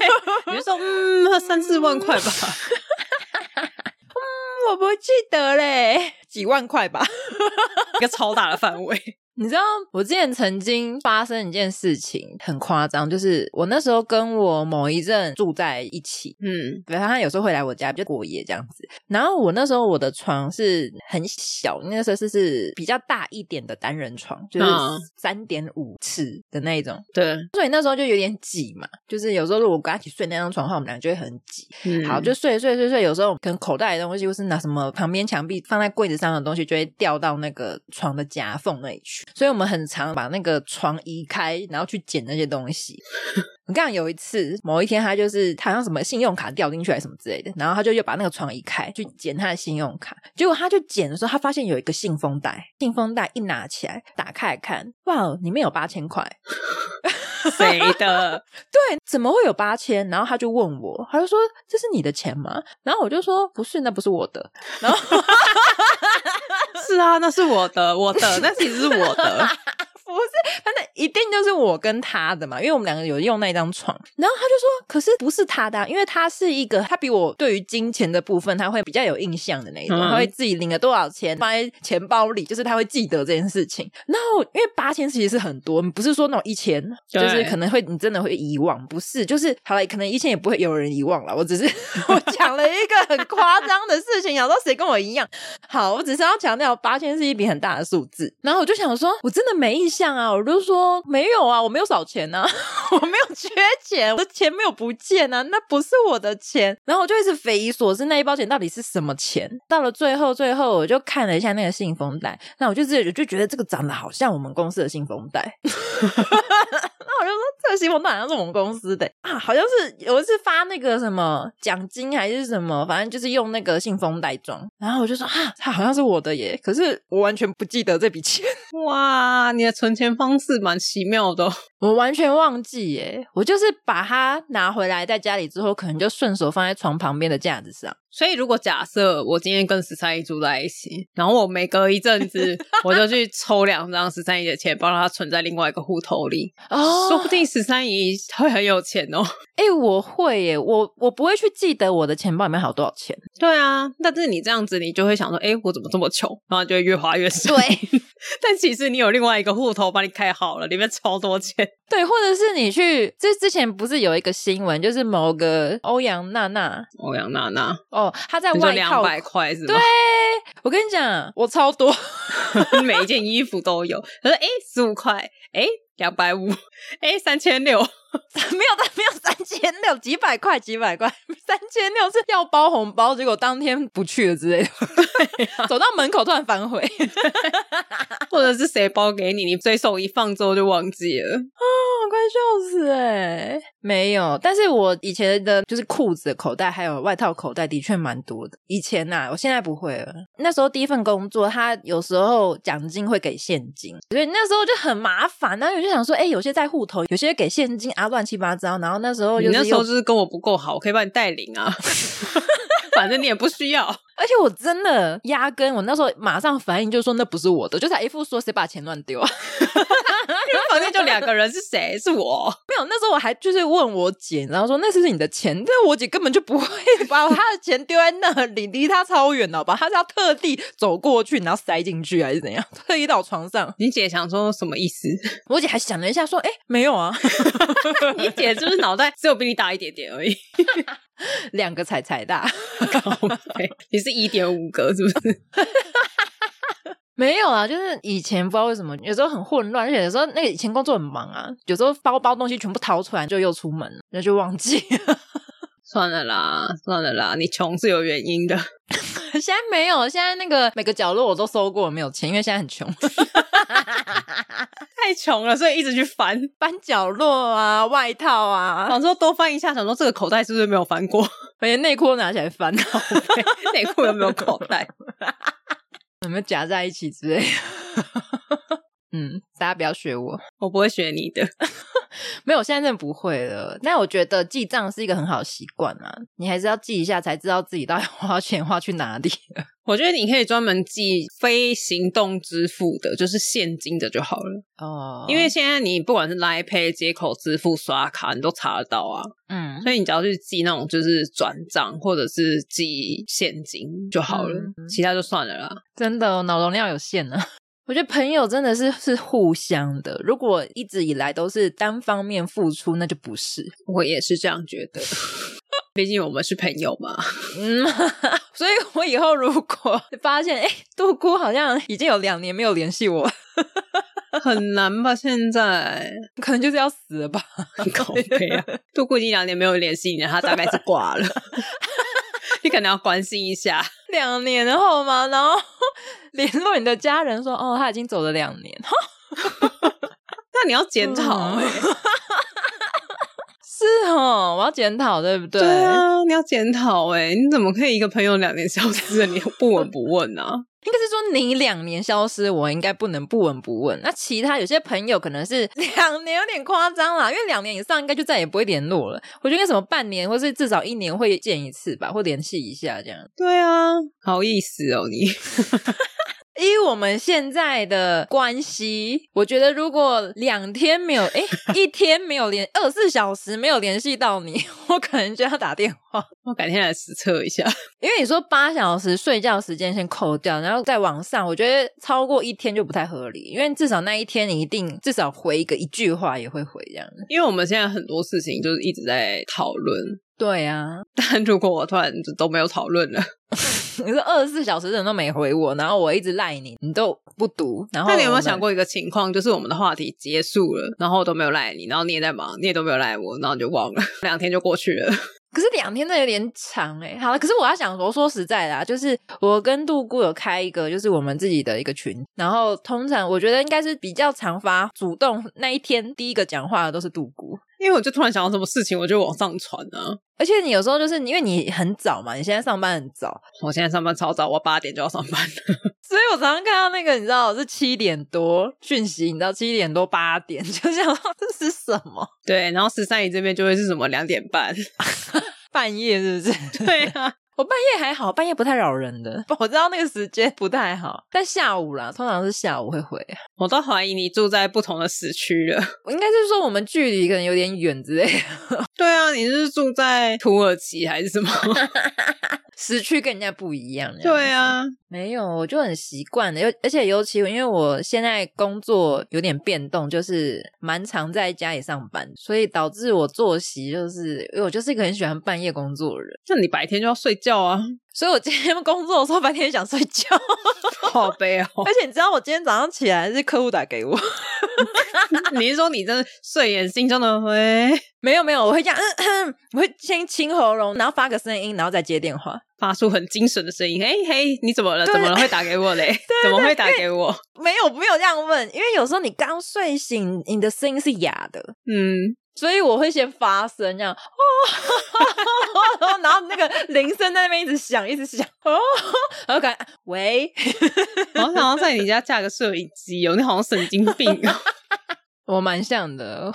S1: 你就说，嗯，三四万块吧。
S2: 嗯，我不记得嘞，几万块吧，
S1: 一个超大的范围。
S2: 你知道我之前曾经发生一件事情很夸张，就是我那时候跟我某一任住在一起，
S1: 嗯，
S2: 比方他有时候会来我家就过夜这样子。然后我那时候我的床是很小，那时候是是比较大一点的单人床，就是三点五尺的那一种。
S1: 对，
S2: 所以那时候就有点挤嘛，就是有时候如果跟他一起睡那张床的话，我们俩就会很挤。
S1: 嗯，
S2: 好，就睡睡睡睡，有时候可能口袋的东西或是拿什么旁边墙壁放在柜子上的东西，就会掉到那个床的夹缝那里去。所以我们很常把那个床移开，然后去捡那些东西。你看有一次，某一天他就是他好像什么信用卡掉进去还是什么之类的，然后他就又把那个床移开去捡他的信用卡。结果他就捡的时候，他发现有一个信封袋，信封袋一拿起来，打开来看，哇，里面有八千块。
S1: 谁的？
S2: 对，怎么会有八千？然后他就问我，他就说：“这是你的钱吗？”然后我就说：“不是，那不是我的。”然后
S1: 是啊，那是我的，我的，那其实是我的。
S2: 不是，反正一定就是我跟他的嘛，因为我们两个有用那张床。然后他就说：“可是不是他的啊，因为他是一个，他比我对于金钱的部分他会比较有印象的那种，嗯、他会自己领了多少钱放在钱包里，就是他会记得这件事情。然后因为八千其实是很多，不是说那种一千，就是可能会你真的会遗忘，不是，就是好了，可能一千也不会有人遗忘了。我只是 我讲了一个很夸张的事情，想说谁跟我一样？好，我只是要强调八千是一笔很大的数字。然后我就想说，我真的没印象。像啊，我就说没有啊，我没有少钱啊，我没有缺钱，我的钱没有不见啊，那不是我的钱。然后我就一直匪夷所思，那一包钱到底是什么钱？到了最后，最后我就看了一下那个信封袋，那我就自己就觉得这个长得好像我们公司的信封袋。那我就说这个信封袋好像是我们公司的啊，好像是有一次发那个什么奖金还是什么，反正就是用那个信封袋装。然后我就说啊，它好像是我的耶，可是我完全不记得这笔钱。
S1: 哇，你的存钱方式蛮奇妙的，
S2: 我完全忘记耶。我就是把它拿回来在家里之后，可能就顺手放在床旁边的架子上。
S1: 所以，如果假设我今天跟十三姨住在一起，然后我每隔一阵子 我就去抽两张十三姨的钱，帮他存在另外一个户头里，哦，说不定十三姨会很有钱哦。
S2: 哎、欸，我会耶，我我不会去记得我的钱包里面还有多少钱。
S1: 对啊，但是你这样子，你就会想说，哎、欸，我怎么这么穷？然后就会越花越少。
S2: 对，
S1: 但其实你有另外一个户头帮你开好了，里面超多钱。
S2: 对，或者是你去，这之前不是有一个新闻，就是某个欧阳娜娜，
S1: 欧阳娜娜，
S2: 哦，她在外套
S1: 两百块是吗？
S2: 对，我跟你讲，我超多，
S1: 每一件衣服都有。他说，哎，十五块，哎。两百五，哎，三千六，没
S2: 有的，没有三千六，几百块，几百块，三千六是要包红包，结果当天不去了之类的，啊、走到门口突然反悔，
S1: 或者是谁包给你，你随手一放之后就忘记了，啊，
S2: 快笑死哎，没有，但是我以前的就是裤子的口袋还有外套口袋的确蛮多的，以前呐、啊，我现在不会了，那时候第一份工作，他有时候奖金会给现金，所以那时候就很麻烦，然后有。就想说，哎、欸，有些在户头，有些给现金啊，乱七八糟。然后那时候，你
S1: 那时候就是跟我不够好，我可以帮你带领啊，反正你也不需要。
S2: 而且我真的压根，我那时候马上反应就是说那不是我的，就是一副说谁把钱乱丢啊。
S1: 反正就两个人，是谁？是我。
S2: 没有，那时候我还就是问我姐，然后说那是不是你的钱？但我姐根本就不会 把她的钱丢在那里，离她超远的，好吧？他是要特地走过去，然后塞进去，还是怎样？特意到床上。
S1: 你姐想说什么意思？
S2: 我姐还想了一下，说：“哎，没有啊。”
S1: 你姐是不是脑袋只有比你大一点点而已？
S2: 两个彩彩大，
S1: 你是一点五个，是不是？
S2: 没有啊，就是以前不知道为什么，有时候很混乱，而且有时候那个以前工作很忙啊，有时候包包东西全部掏出来就又出门了，那就忘记。了。
S1: 算了啦，算了啦，你穷是有原因的。
S2: 现在没有，现在那个每个角落我都搜过，没有钱，因为现在很穷，
S1: 太穷了，所以一直去翻。
S2: 翻角落啊，外套啊，
S1: 想说多翻一下，想说这个口袋是不是没有翻过，
S2: 连内裤拿起来翻，内
S1: 裤有没有口袋，
S2: 有没有夹在一起之类的？嗯，大家不要学我，
S1: 我不会学你的。
S2: 没有，现在真的不会了。但我觉得记账是一个很好的习惯啊，你还是要记一下，才知道自己到底花钱花去哪里了。
S1: 我觉得你可以专门记非行动支付的，就是现金的就好了。哦，因为现在你不管是 Line Pay 接口支付、刷卡，你都查得到啊。嗯，所以你只要去记那种就是转账或者是记现金就好了，嗯、其他就算了啦。
S2: 真的，脑容量有限呢。我觉得朋友真的是是互相的，如果一直以来都是单方面付出，那就不是。
S1: 我也是这样觉得，毕竟我们是朋友嘛。
S2: 嗯，所以我以后如果 发现，哎，杜姑好像已经有两年没有联系我，
S1: 很难吧？现在
S2: 可能就是要死了吧？
S1: 很可悲啊！杜姑已经两年没有联系你了，他大概是挂了。你可能要关心一下，
S2: 两年后吗？然后 联络你的家人说：“哦，他已经走了两年。”
S1: 那你要检讨哎，
S2: 是哦，我要检讨，对不对？
S1: 对啊，你要检讨哎，你怎么可以一个朋友两年消失了，你不闻不问呢、啊？
S2: 应该是说你两年消失，我应该不能不闻不问。那其他有些朋友可能是两年有点夸张啦，因为两年以上应该就再也不会联络了。我觉得应该什么半年或是至少一年会见一次吧，或联系一下这样。
S1: 对啊，好意思哦你。
S2: 以我们现在的关系，我觉得如果两天没有，哎，一天没有联，二十四小时没有联系到你，我可能就要打电话。
S1: 我改天来实测一下，
S2: 因为你说八小时睡觉时间先扣掉，然后再往上，我觉得超过一天就不太合理，因为至少那一天你一定至少回一个一句话也会回这样的。
S1: 因为我们现在很多事情就是一直在讨论。
S2: 对啊，
S1: 但如果我突然就都没有讨论了，
S2: 你说二十四小时人都没回我，然后我一直赖你，你都不读，然后
S1: 那你有没有想过一个情况，就是我们的话题结束了，然后都没有赖你，然后你也在忙，你也都没有赖我，然后你就忘了，两天就过去了。
S2: 可是两天真的有点长哎。好了，可是我要想说，说实在的啊，就是我跟杜姑有开一个，就是我们自己的一个群，然后通常我觉得应该是比较常发主动那一天第一个讲话的都是杜姑。
S1: 因为我就突然想到什么事情，我就往上传啊。
S2: 而且你有时候就是因为你很早嘛，你现在上班很早，
S1: 我现在上班超早，我八点就要上班了，
S2: 所以我常常看到那个，你知道是七点多讯息，你知道七点多八点，就想到这是什么？
S1: 对，然后十三姨这边就会是什么两点半，
S2: 半夜是不是？
S1: 对啊。
S2: 我半夜还好，半夜不太扰人的。我知道那个时间不太好，但下午啦，通常是下午会回。
S1: 我都怀疑你住在不同的时区了。
S2: 我 应该是说我们距离可能有点远之类的。
S1: 对啊，你是住在土耳其还是什么？
S2: 时区跟人家不一样。
S1: 对啊，
S2: 没有，我就很习惯的。尤而且尤其因为我现在工作有点变动，就是蛮常在家里上班，所以导致我作息就是，因为我就是一个很喜欢半夜工作的人。
S1: 像你白天就要睡觉啊，
S2: 所以我今天工作的时候白天想睡觉，
S1: 好悲哦。
S2: 而且你知道我今天早上起来是客户打给我，
S1: 你是说你真的睡眼惺忪的回？
S2: 没有没有，我会这样，嗯，我会先清喉咙，然后发个声音，然后再接电话，
S1: 发出很精神的声音。嘿嘿，你怎么了？怎么了？会打给我嘞？怎么会打给我？
S2: 没有没有这样问，因为有时候你刚睡醒，你的声音是哑的，嗯，所以我会先发声，这样，哦，然后那个铃声在那边一直响，一直响，哦，然后感觉喂，
S1: 我想要在你家架个摄影机哦，你好像神经病哦。
S2: 我蛮像的，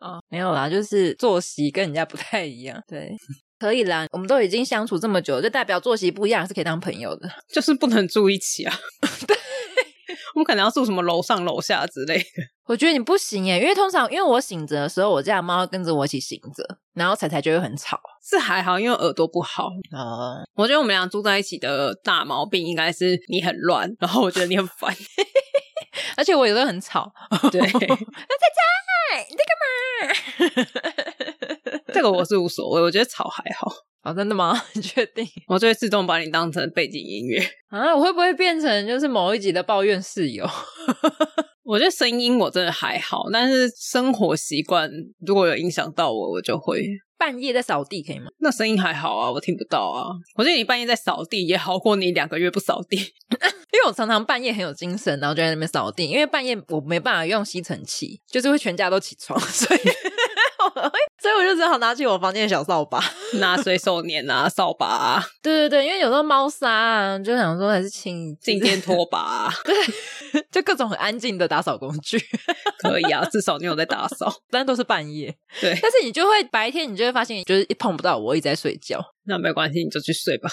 S2: 啊，没有啦，就是作息跟人家不太一样。对，可以啦，我们都已经相处这么久，就代表作息不一样是可以当朋友的，
S1: 就是不能住一起啊。对，我们可能要住什么楼上楼下之类的。
S2: 我觉得你不行耶，因为通常因为我醒着的时候，我家的猫跟着我一起醒着，然后彩彩就会很吵。
S1: 是还好，因为耳朵不好啊。我觉得我们俩住在一起的大毛病应该是你很乱，然后我觉得你很烦。
S2: 而且我有时候很吵，对，那菜菜，你在干嘛？
S1: 这个我是无所谓，我觉得吵还好。
S2: 哦，真的吗？你确定？
S1: 我就会自动把你当成背景音乐
S2: 啊！我会不会变成就是某一集的抱怨室友？
S1: 我觉得声音我真的还好，但是生活习惯如果有影响到我，我就会。
S2: 半夜在扫地可以吗？
S1: 那声音还好啊，我听不到啊。我觉得你半夜在扫地也好过你两个月不扫地，
S2: 因为我常常半夜很有精神，然后就在那边扫地。因为半夜我没办法用吸尘器，就是会全家都起床，所以 所以我就只好拿起我房间的小扫把，
S1: 拿随手拈啊，扫把啊。
S2: 对对对，因为有时候猫砂啊，就想说还是清
S1: 静电拖把啊，
S2: 对，就各种很安静的打扫工具。
S1: 可以啊，至少你有在打扫，
S2: 但都是半夜。
S1: 对，
S2: 但是你就会白天，你就会发现，就是一碰不到我，一直在睡觉。
S1: 那没关系，你就去睡吧。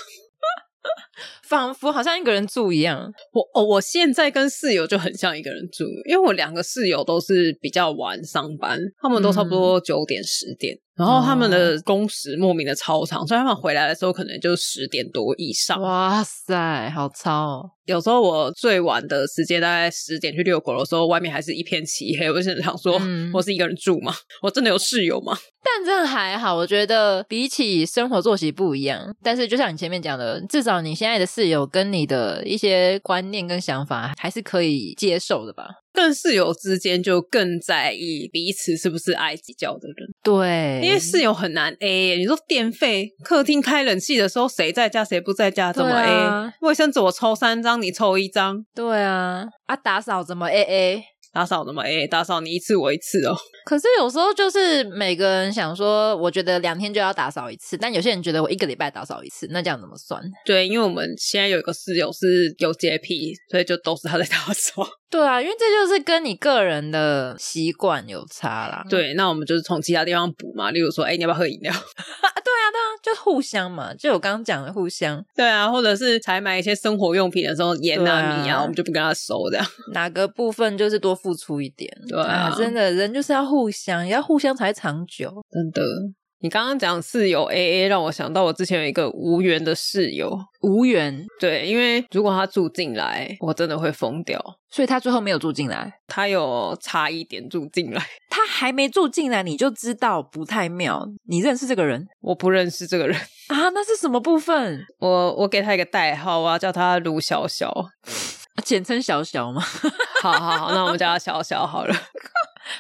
S2: 仿佛好像一个人住一样。
S1: 我哦，我现在跟室友就很像一个人住，因为我两个室友都是比较晚上班，他们都差不多九点十点。嗯然后他们的工时莫名的超长，所以他们回来的时候可能就十点多以上。
S2: 哇塞，好超哦！
S1: 有时候我最晚的时间大概十点去遛狗的时候，外面还是一片漆黑。我就想说，嗯、我是一个人住吗？我真的有室友吗？
S2: 但真的还好，我觉得比起生活作息不一样，但是就像你前面讲的，至少你现在的室友跟你的一些观念跟想法还是可以接受的吧。
S1: 跟室友之间就更在意彼此是不是爱计较的人，
S2: 对，
S1: 因为室友很难 A。你说电费，客厅开冷气的时候谁在家谁不在家怎么 A？啊、卫生纸我抽三张，你抽一张，
S2: 对啊，啊打扫怎么 AA？
S1: 打扫怎么 A？打扫你一次我一次哦。
S2: 可是有时候就是每个人想说，我觉得两天就要打扫一次，但有些人觉得我一个礼拜打扫一次，那这样怎么算？
S1: 对，因为我们现在有一个室友是有洁癖，所以就都是他在打扫。
S2: 对啊，因为这就是跟你个人的习惯有差啦。
S1: 对，那我们就是从其他地方补嘛，例如说，哎，你要不要喝饮料？
S2: 对啊，对啊，就互相嘛，就我刚刚讲的互相。
S1: 对啊，或者是采买一些生活用品的时候，盐啊米啊，我们就不跟他收这样。
S2: 哪个部分就是多付出一点？
S1: 对啊，
S2: 真的人就是要互相，要互相才长久。
S1: 真的，你刚刚讲室友 AA，让我想到我之前有一个无缘的室友。
S2: 无缘，
S1: 对，因为如果他住进来，我真的会疯掉。
S2: 所以他最后没有住进来，
S1: 他有差一点住进来。
S2: 他还没住进来，你就知道不太妙。你认识这个人？
S1: 我不认识这个人
S2: 啊。那是什么部分？
S1: 我我给他一个代号啊，叫他卢小小，
S2: 简称小小吗？
S1: 好好好，那我们叫他小小好了。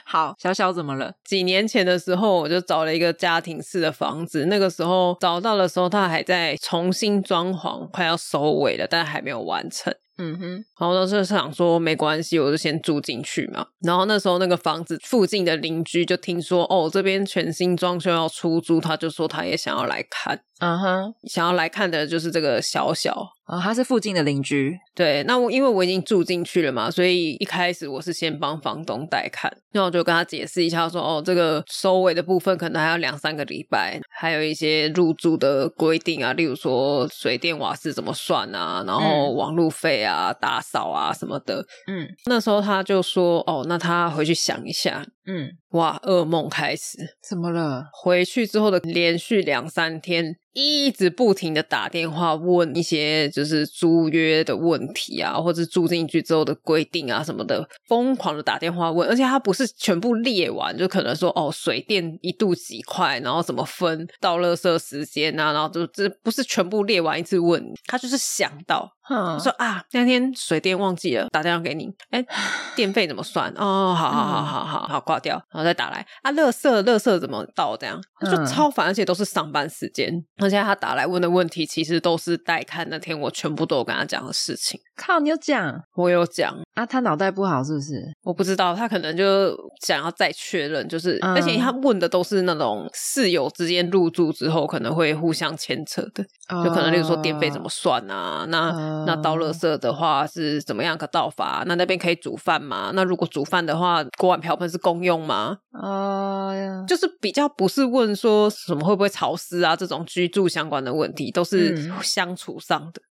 S2: 好，小小怎么了？
S1: 几年前的时候，我就找了一个家庭式的房子。那个时候找到的时候，他还在重新装潢，快要收尾了，但还没有完成。
S2: 嗯哼，
S1: 然后当时想说没关系，我就先住进去嘛。然后那时候那个房子附近的邻居就听说，哦，这边全新装修要出租，他就说他也想要来看。
S2: 嗯哼，
S1: 想要来看的就是这个小小
S2: 啊，他是附近的邻居。
S1: 对，那我因为我已经住进去了嘛，所以一开始我是先帮房东带看，那我就跟他解释一下说，哦，这个收尾的部分可能还要两三个礼拜，还有一些入住的规定啊，例如说水电瓦斯怎么算啊，然后网路费啊、嗯、打扫啊什么的。
S2: 嗯，
S1: 那时候他就说，哦，那他回去想一下。
S2: 嗯，
S1: 哇，噩梦开始，
S2: 怎么了？
S1: 回去之后的连续两三天，一直不停的打电话问一些就是租约的问题啊，或者住进去之后的规定啊什么的，疯狂的打电话问，而且他不是全部列完，就可能说哦，水电一度几块，然后怎么分，到垃圾时间啊，然后就这不是全部列完一次问，他就是想到。
S2: 嗯，
S1: 说啊，那天水电忘记了打电话给你，哎，电费怎么算？哦，好好好好好好挂掉，然后再打来啊，垃圾垃圾怎么倒？这样就超烦，而且都是上班时间，而且他打来问的问题，其实都是带看那天我全部都有跟他讲的事情。
S2: 靠，你有讲？
S1: 我有讲
S2: 啊，他脑袋不好是不是？
S1: 我不知道，他可能就想要再确认，就是，而且他问的都是那种室友之间入住之后可能会互相牵扯的，就可能例如说电费怎么算啊，那。那倒垃圾的话是怎么样个倒法？那那边可以煮饭吗？那如果煮饭的话，锅碗瓢盆是公用吗？
S2: 啊呀，
S1: 就是比较不是问说什么会不会潮湿啊这种居住相关的问题，都是相处上的。
S2: 嗯，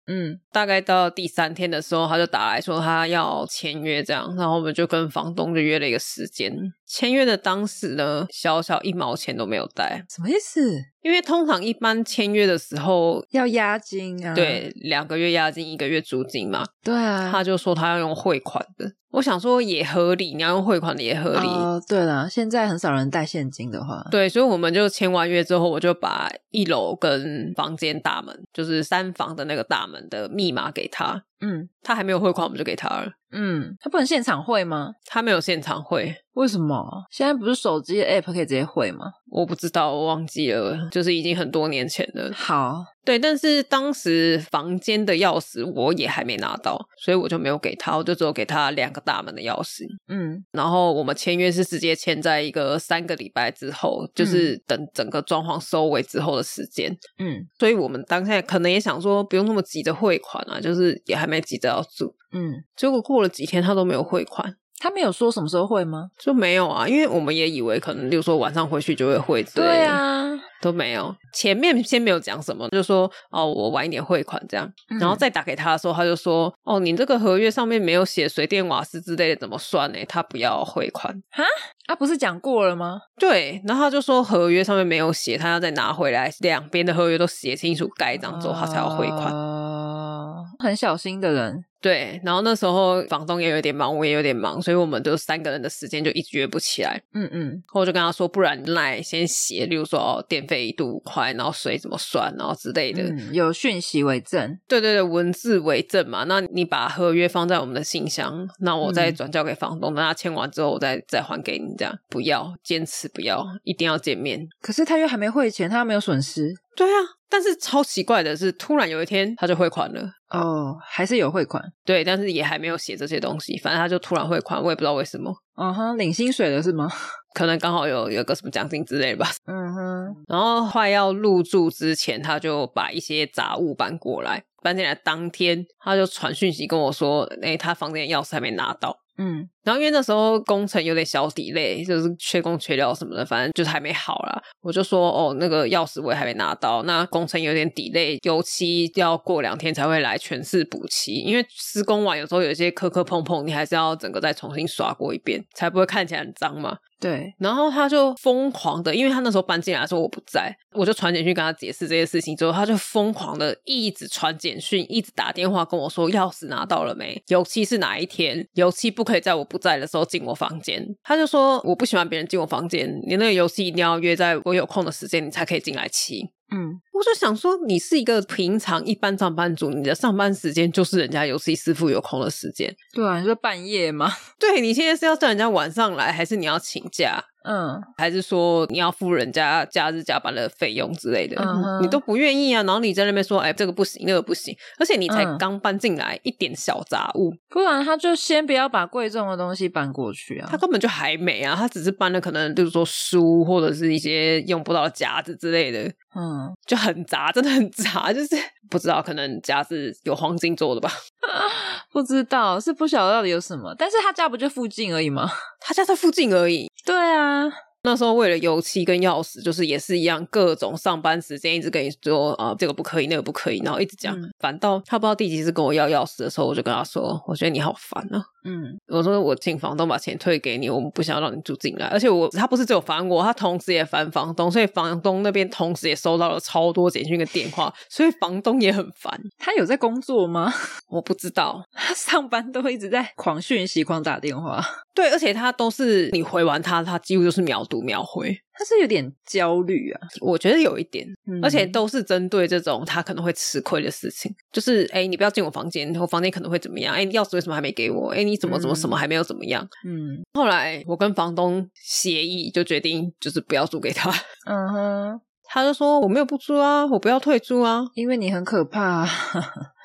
S1: 大概到第三天的时候，他就打来说他要签约，这样，然后我们就跟房东就约了一个时间。签约的当时呢，小小一毛钱都没有带，
S2: 什么意思？
S1: 因为通常一般签约的时候
S2: 要押金啊，
S1: 对，两个月押金，一个月租金嘛。
S2: 对啊，
S1: 他就说他要用汇款的。我想说也合理，你要用汇款的也合理。
S2: 哦，对了，现在很少人带现金的话，
S1: 对，所以我们就签完约之后，我就把一楼跟房间大门，就是三房的那个大门的密码给他。嗯，他还没有汇款，我们就给他了。
S2: 嗯，他不能现场汇吗？
S1: 他没有现场汇，
S2: 为什么？现在不是手机的 app 可以直接汇吗？
S1: 我不知道，我忘记了，就是已经很多年前了。
S2: 好，
S1: 对，但是当时房间的钥匙我也还没拿到，所以我就没有给他，我就只有给他两个大门的钥匙。嗯，然后我们签约是直接签在一个三个礼拜之后，就是等整个装潢收尾之后的时间。嗯，所以我们当下可能也想说，不用那么急着汇款啊，就是也还没急着要住。嗯，结果过了几天，他都没有汇款。
S2: 他没有说什么时候汇吗？
S1: 就没有啊，因为我们也以为可能，例如说晚上回去就会汇之类的。
S2: 对啊，
S1: 都没有。前面先没有讲什么，就说哦，我晚一点汇款这样。嗯、然后再打给他的时候，他就说哦，你这个合约上面没有写水电瓦斯之类的，怎么算呢？他不要汇款。
S2: 哈？啊，不是讲过了吗？
S1: 对。然后他就说合约上面没有写，他要再拿回来，两边的合约都写清楚盖章之后，他才要汇款。
S2: 哦，很小心的人。
S1: 对，然后那时候房东也有点忙，我也有点忙，所以我们就三个人的时间就一直约不起来。嗯嗯，我就跟他说，不然来先写，例如说哦，电费一度五块，然后水怎么算，然后之类的，
S2: 嗯、有讯息为证。
S1: 对对对，文字为证嘛。那你把合约放在我们的信箱，那我再转交给房东，等他签完之后，我再再还给你。这样不要，坚持不要，一定要见面。
S2: 可是他又还没汇钱，他又没有损失。
S1: 对啊。但是超奇怪的是，突然有一天他就汇款了。
S2: 哦，还是有汇款。
S1: 对，但是也还没有写这些东西，反正他就突然汇款，我也不知道为什么。
S2: 嗯哼，领薪水了是吗？
S1: 可能刚好有有个什么奖金之类的吧。嗯哼。然后快要入住之前，他就把一些杂物搬过来。搬进来当天，他就传讯息跟我说：“哎，他房间钥匙还没拿到。”嗯，然后因为那时候工程有点小 delay，就是缺工缺料什么的，反正就是还没好啦。我就说哦，那个钥匙我也还没拿到，那工程有点 delay，油漆要过两天才会来全市补漆，因为施工完有时候有一些磕磕碰碰，你还是要整个再重新刷过一遍，才不会看起来很脏嘛。
S2: 对，
S1: 然后他就疯狂的，因为他那时候搬进来的时候我不在，我就传简讯跟他解释这些事情之后，他就疯狂的一直传简讯，一直打电话跟我说钥匙拿到了没？油漆是哪一天？油漆不可以在我不在的时候进我房间。他就说我不喜欢别人进我房间，你那个游戏一定要约在我有空的时间，你才可以进来骑。嗯，我就想说，你是一个平常一般上班族，你的上班时间就是人家油漆师傅有空的时间。
S2: 对啊，你说半夜吗？
S1: 对，你现在是要叫人家晚上来，还是你要请假？嗯，还是说你要付人家假日加班的费用之类的，嗯、你都不愿意啊？然后你在那边说，哎，这个不行，那个不行，而且你才刚搬进来，一点小杂物，
S2: 不然他就先不要把贵重的东西搬过去啊。
S1: 他根本就还没啊，他只是搬了可能就是说书或者是一些用不到的夹子之类的，嗯，就很杂，真的很杂，就是不知道可能家是有黄金做的吧？
S2: 不知道，是不晓得到底有什么，但是他家不就附近而已吗？
S1: 他家在附近而已。
S2: 对啊。
S1: 那时候为了油漆跟钥匙，就是也是一样，各种上班时间一直跟你说啊、呃，这个不可以，那个不可以，然后一直讲。嗯、反倒他不知道第几次跟我要钥匙的时候，我就跟他说，我觉得你好烦啊。嗯，我说我请房东把钱退给你，我们不想要让你住进来。而且我他不是只有烦我，他同时也烦房东，所以房东那边同时也收到了超多简讯跟电话，所以房东也很烦。
S2: 他有在工作吗？
S1: 我不知道，
S2: 他上班都会一直在狂讯息、狂打电话。
S1: 对，而且他都是你回完他，他几乎就是秒读秒回。
S2: 他是有点焦虑啊，
S1: 我觉得有一点，嗯、而且都是针对这种他可能会吃亏的事情，就是哎，你不要进我房间，我房间可能会怎么样？哎，钥匙为什么还没给我？哎，你怎么怎么什么还没有怎么样？嗯，后来我跟房东协议，就决定就是不要租给他。嗯 哼，他就说我没有不租啊，我不要退租啊，
S2: 因为你很可怕。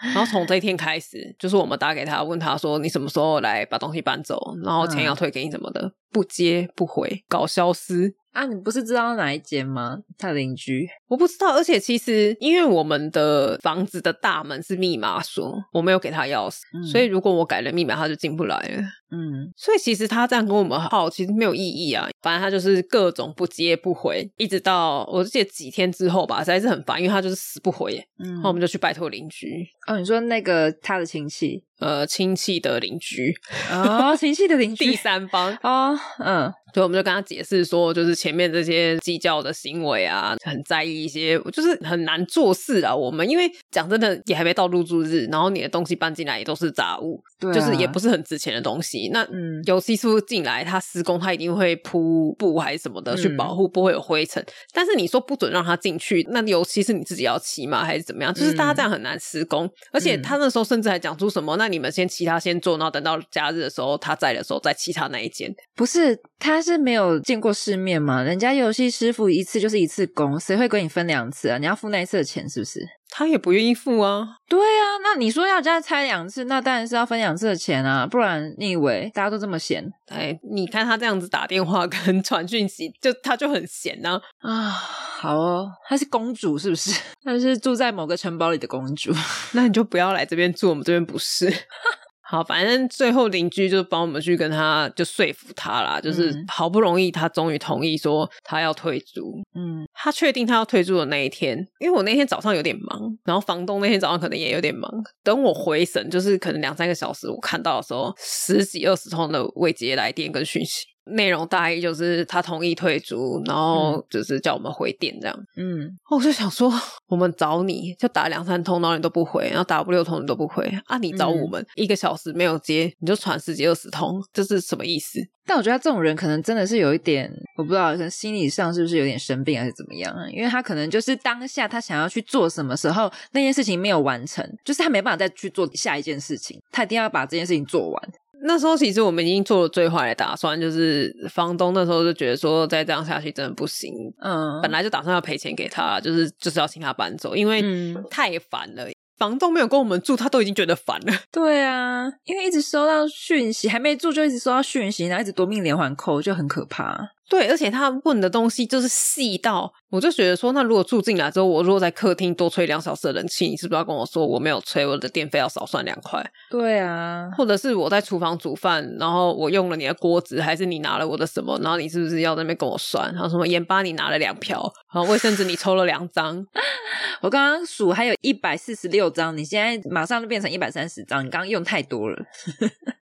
S1: 然后从这一天开始，就是我们打给他，问他说你什么时候来把东西搬走，然后钱要退给你什么的，不接不回，搞消失。
S2: 啊，你不是知道哪一间吗？他邻居，
S1: 我不知道。而且其实，因为我们的房子的大门是密码锁，我没有给他钥匙，嗯、所以如果我改了密码，他就进不来了。嗯，所以其实他这样跟我们耗，其实没有意义啊。反正他就是各种不接不回，一直到我记得几天之后吧，实在是很烦，因为他就是死不回。嗯，然后我们就去拜托邻居。
S2: 哦，你说那个他的亲戚？
S1: 呃亲戚的邻居
S2: 哦，亲戚的邻居，
S1: 第三方
S2: 哦，嗯。
S1: 所以我们就跟他解释说，就是前面这些计较的行为啊，很在意一些，就是很难做事啊。我们因为讲真的，也还没到入住日，然后你的东西搬进来也都是杂物，对啊，就是也不是很值钱的东西。那嗯，油漆师傅进来，他施工他一定会铺布还是什么的去保护，不会有灰尘。嗯。但是你说不准让他进去，那油漆是你自己要漆吗？还是怎么样？就是大家这样很难施工。而且他那时候甚至还讲出什么，那那你们先其他先做，然后等到假日的时候他在的时候再其他那一间。
S2: 不是，他是没有见过。世面嘛？人家游戏师傅一次就是一次工，谁会给你分两次啊？你要付那一次的钱是不是？
S1: 他也不愿意付啊。
S2: 对啊，那你说要再拆两次，那当然是要分两次的钱啊，不然你以为大家都这么闲？
S1: 哎，你看他这样子打电话跟传讯息，就他就很闲啊。
S2: 啊，好哦，她是公主是不是？她是住在某个城堡里的公主，
S1: 那你就不要来这边住，我们这边不是。好，反正最后邻居就帮我们去跟他就说服他啦，就是好不容易他终于同意说他要退租。嗯，他确定他要退租的那一天，因为我那天早上有点忙，然后房东那天早上可能也有点忙。等我回神，就是可能两三个小时，我看到的时候，十几二十通的未接来电跟讯息。内容大意就是他同意退租，然后就是叫我们回电这样。嗯，我就想说，我们找你就打两三通，然后你都不回，然后打五六通你都不回啊！你找我们、嗯、一个小时没有接，你就传十几二十通，这是什么意思？
S2: 但我觉得他这种人可能真的是有一点，我不知道，可能心理上是不是有点生病还是怎么样啊？因为他可能就是当下他想要去做什么时候，那件事情没有完成，就是他没办法再去做下一件事情，他一定要把这件事情做完。
S1: 那时候其实我们已经做了最坏的打算，就是房东那时候就觉得说再这样下去真的不行，嗯，本来就打算要赔钱给他，就是就是要请他搬走，因为太烦了。房东没有跟我们住，他都已经觉得烦了。
S2: 对啊，因为一直收到讯息，还没住就一直收到讯息，然后一直夺命连环扣，就很可怕。
S1: 对，而且他问的东西就是细到，我就觉得说，那如果住进来之后，我如果在客厅多吹两小时的冷气，你是不是要跟我说我没有吹，我的电费要少算两块？
S2: 对啊，
S1: 或者是我在厨房煮饭，然后我用了你的锅子，还是你拿了我的什么，然后你是不是要在那边跟我算？然后什么盐巴你拿了两瓢，然后卫生纸你抽了两张，
S2: 我刚刚数还有一百四十六张，你现在马上就变成一百三十张，你刚刚用太多了。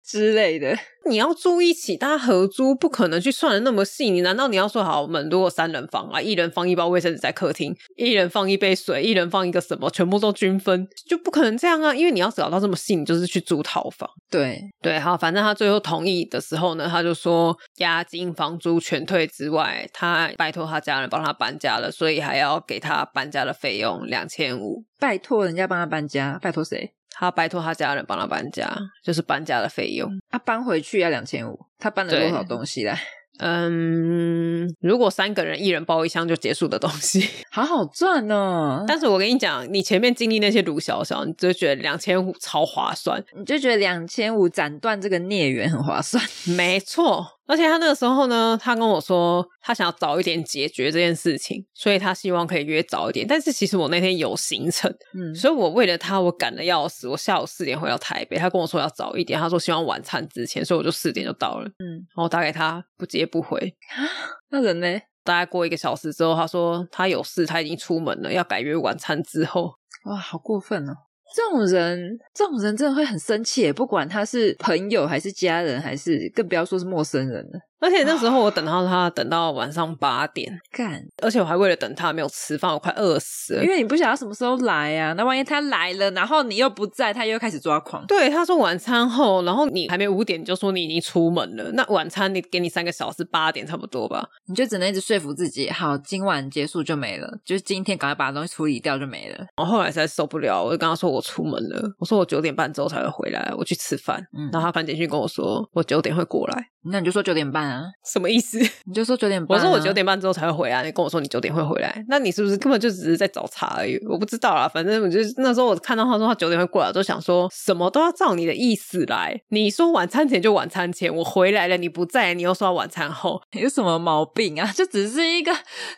S2: 之类的，
S1: 你要住一起，大家合租，不可能去算的那么细。你难道你要说好，我们如果三人房啊，一人放一包卫生纸在客厅，一人放一杯水，一人放一个什么，全部都均分，就不可能这样啊！因为你要搞到这么细，你就是去租套房。
S2: 对
S1: 对，好，反正他最后同意的时候呢，他就说押金、房租全退之外，他拜托他家人帮他搬家了，所以还要给他搬家的费用两千五。
S2: 拜托人家帮他搬家，拜托谁？
S1: 他拜托他家人帮他搬家，就是搬家的费用。
S2: 他搬回去要两千五，他搬了多少东西来？
S1: 嗯，如果三个人一人包一箱就结束的东西，
S2: 好好赚哦。
S1: 但是我跟你讲，你前面经历那些卢小小，你就觉得两千五超划算，
S2: 你就觉得两千五斩断这个孽缘很划算。
S1: 没错。而且他那个时候呢，他跟我说他想要早一点解决这件事情，所以他希望可以约早一点。但是其实我那天有行程，嗯，所以我为了他，我赶得要死。我下午四点回到台北，他跟我说要早一点，他说希望晚餐之前，所以我就四点就到了，嗯，然后打给他不接不回，
S2: 啊，那人呢？
S1: 大概过一个小时之后，他说他有事，他已经出门了，要改约晚餐之后。
S2: 哇，好过分哦！这种人，这种人真的会很生气，不管他是朋友还是家人，还是更不要说是陌生人了。
S1: 而且那时候我等到他等到晚上八点，
S2: 干！
S1: 而且我还为了等他没有吃饭，我快饿死了。
S2: 因为你不晓得什么时候来呀、啊，那万一他来了，然后你又不在，他又开始抓狂。
S1: 对，他说晚餐后，然后你还没五点就说你已经出门了，那晚餐你给你三个小时，八点差不多吧？
S2: 你就只能一直说服自己，好，今晚结束就没了，就是今天赶快把东西处理掉就没了。
S1: 我后来实在受不了，我就跟他说我出门了，我说我九点半之后才会回来，我去吃饭。嗯，然后他发简讯跟我说我九点会过来，
S2: 那你就说九点半啊？
S1: 什么意思？
S2: 你就说九点半、啊，
S1: 我说我九点半之后才会回来。你跟我说你九点会回来，那你是不是根本就只是在找茬而已？我不知道啦，反正我就那时候我看到他说他九点会过来，我就想说什么都要照你的意思来。你说晚餐前就晚餐前，我回来了你不在，你又说晚餐后，
S2: 有什么毛病啊？就只是一个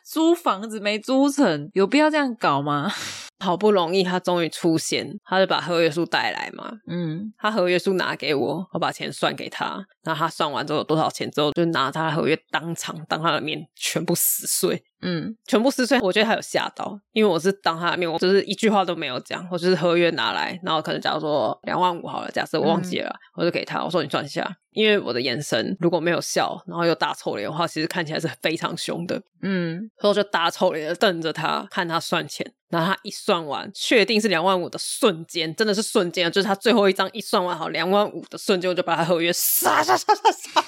S2: 租房子没租成，有必要这样搞吗？
S1: 好不容易他终于出现，他就把合约书带来嘛。嗯，他合约书拿给我，我把钱算给他。然后他算完之后有多少钱之后，就拿他的合约当场当他的面全部撕碎。嗯，全部撕碎，我觉得他有吓到，因为我是当他的面，我就是一句话都没有讲，我就是合约拿来，然后可能假如说两万五好了，假设我忘记了，嗯、我就给他，我说你算一下，因为我的眼神如果没有笑，然后又大臭脸的话，其实看起来是非常凶的，嗯，所以我就大臭脸的瞪着他，看他算钱。然后他一算完，确定是两万五的瞬间，真的是瞬间，就是他最后一张一算完好两万五的瞬间，我就把他合约杀杀杀杀杀。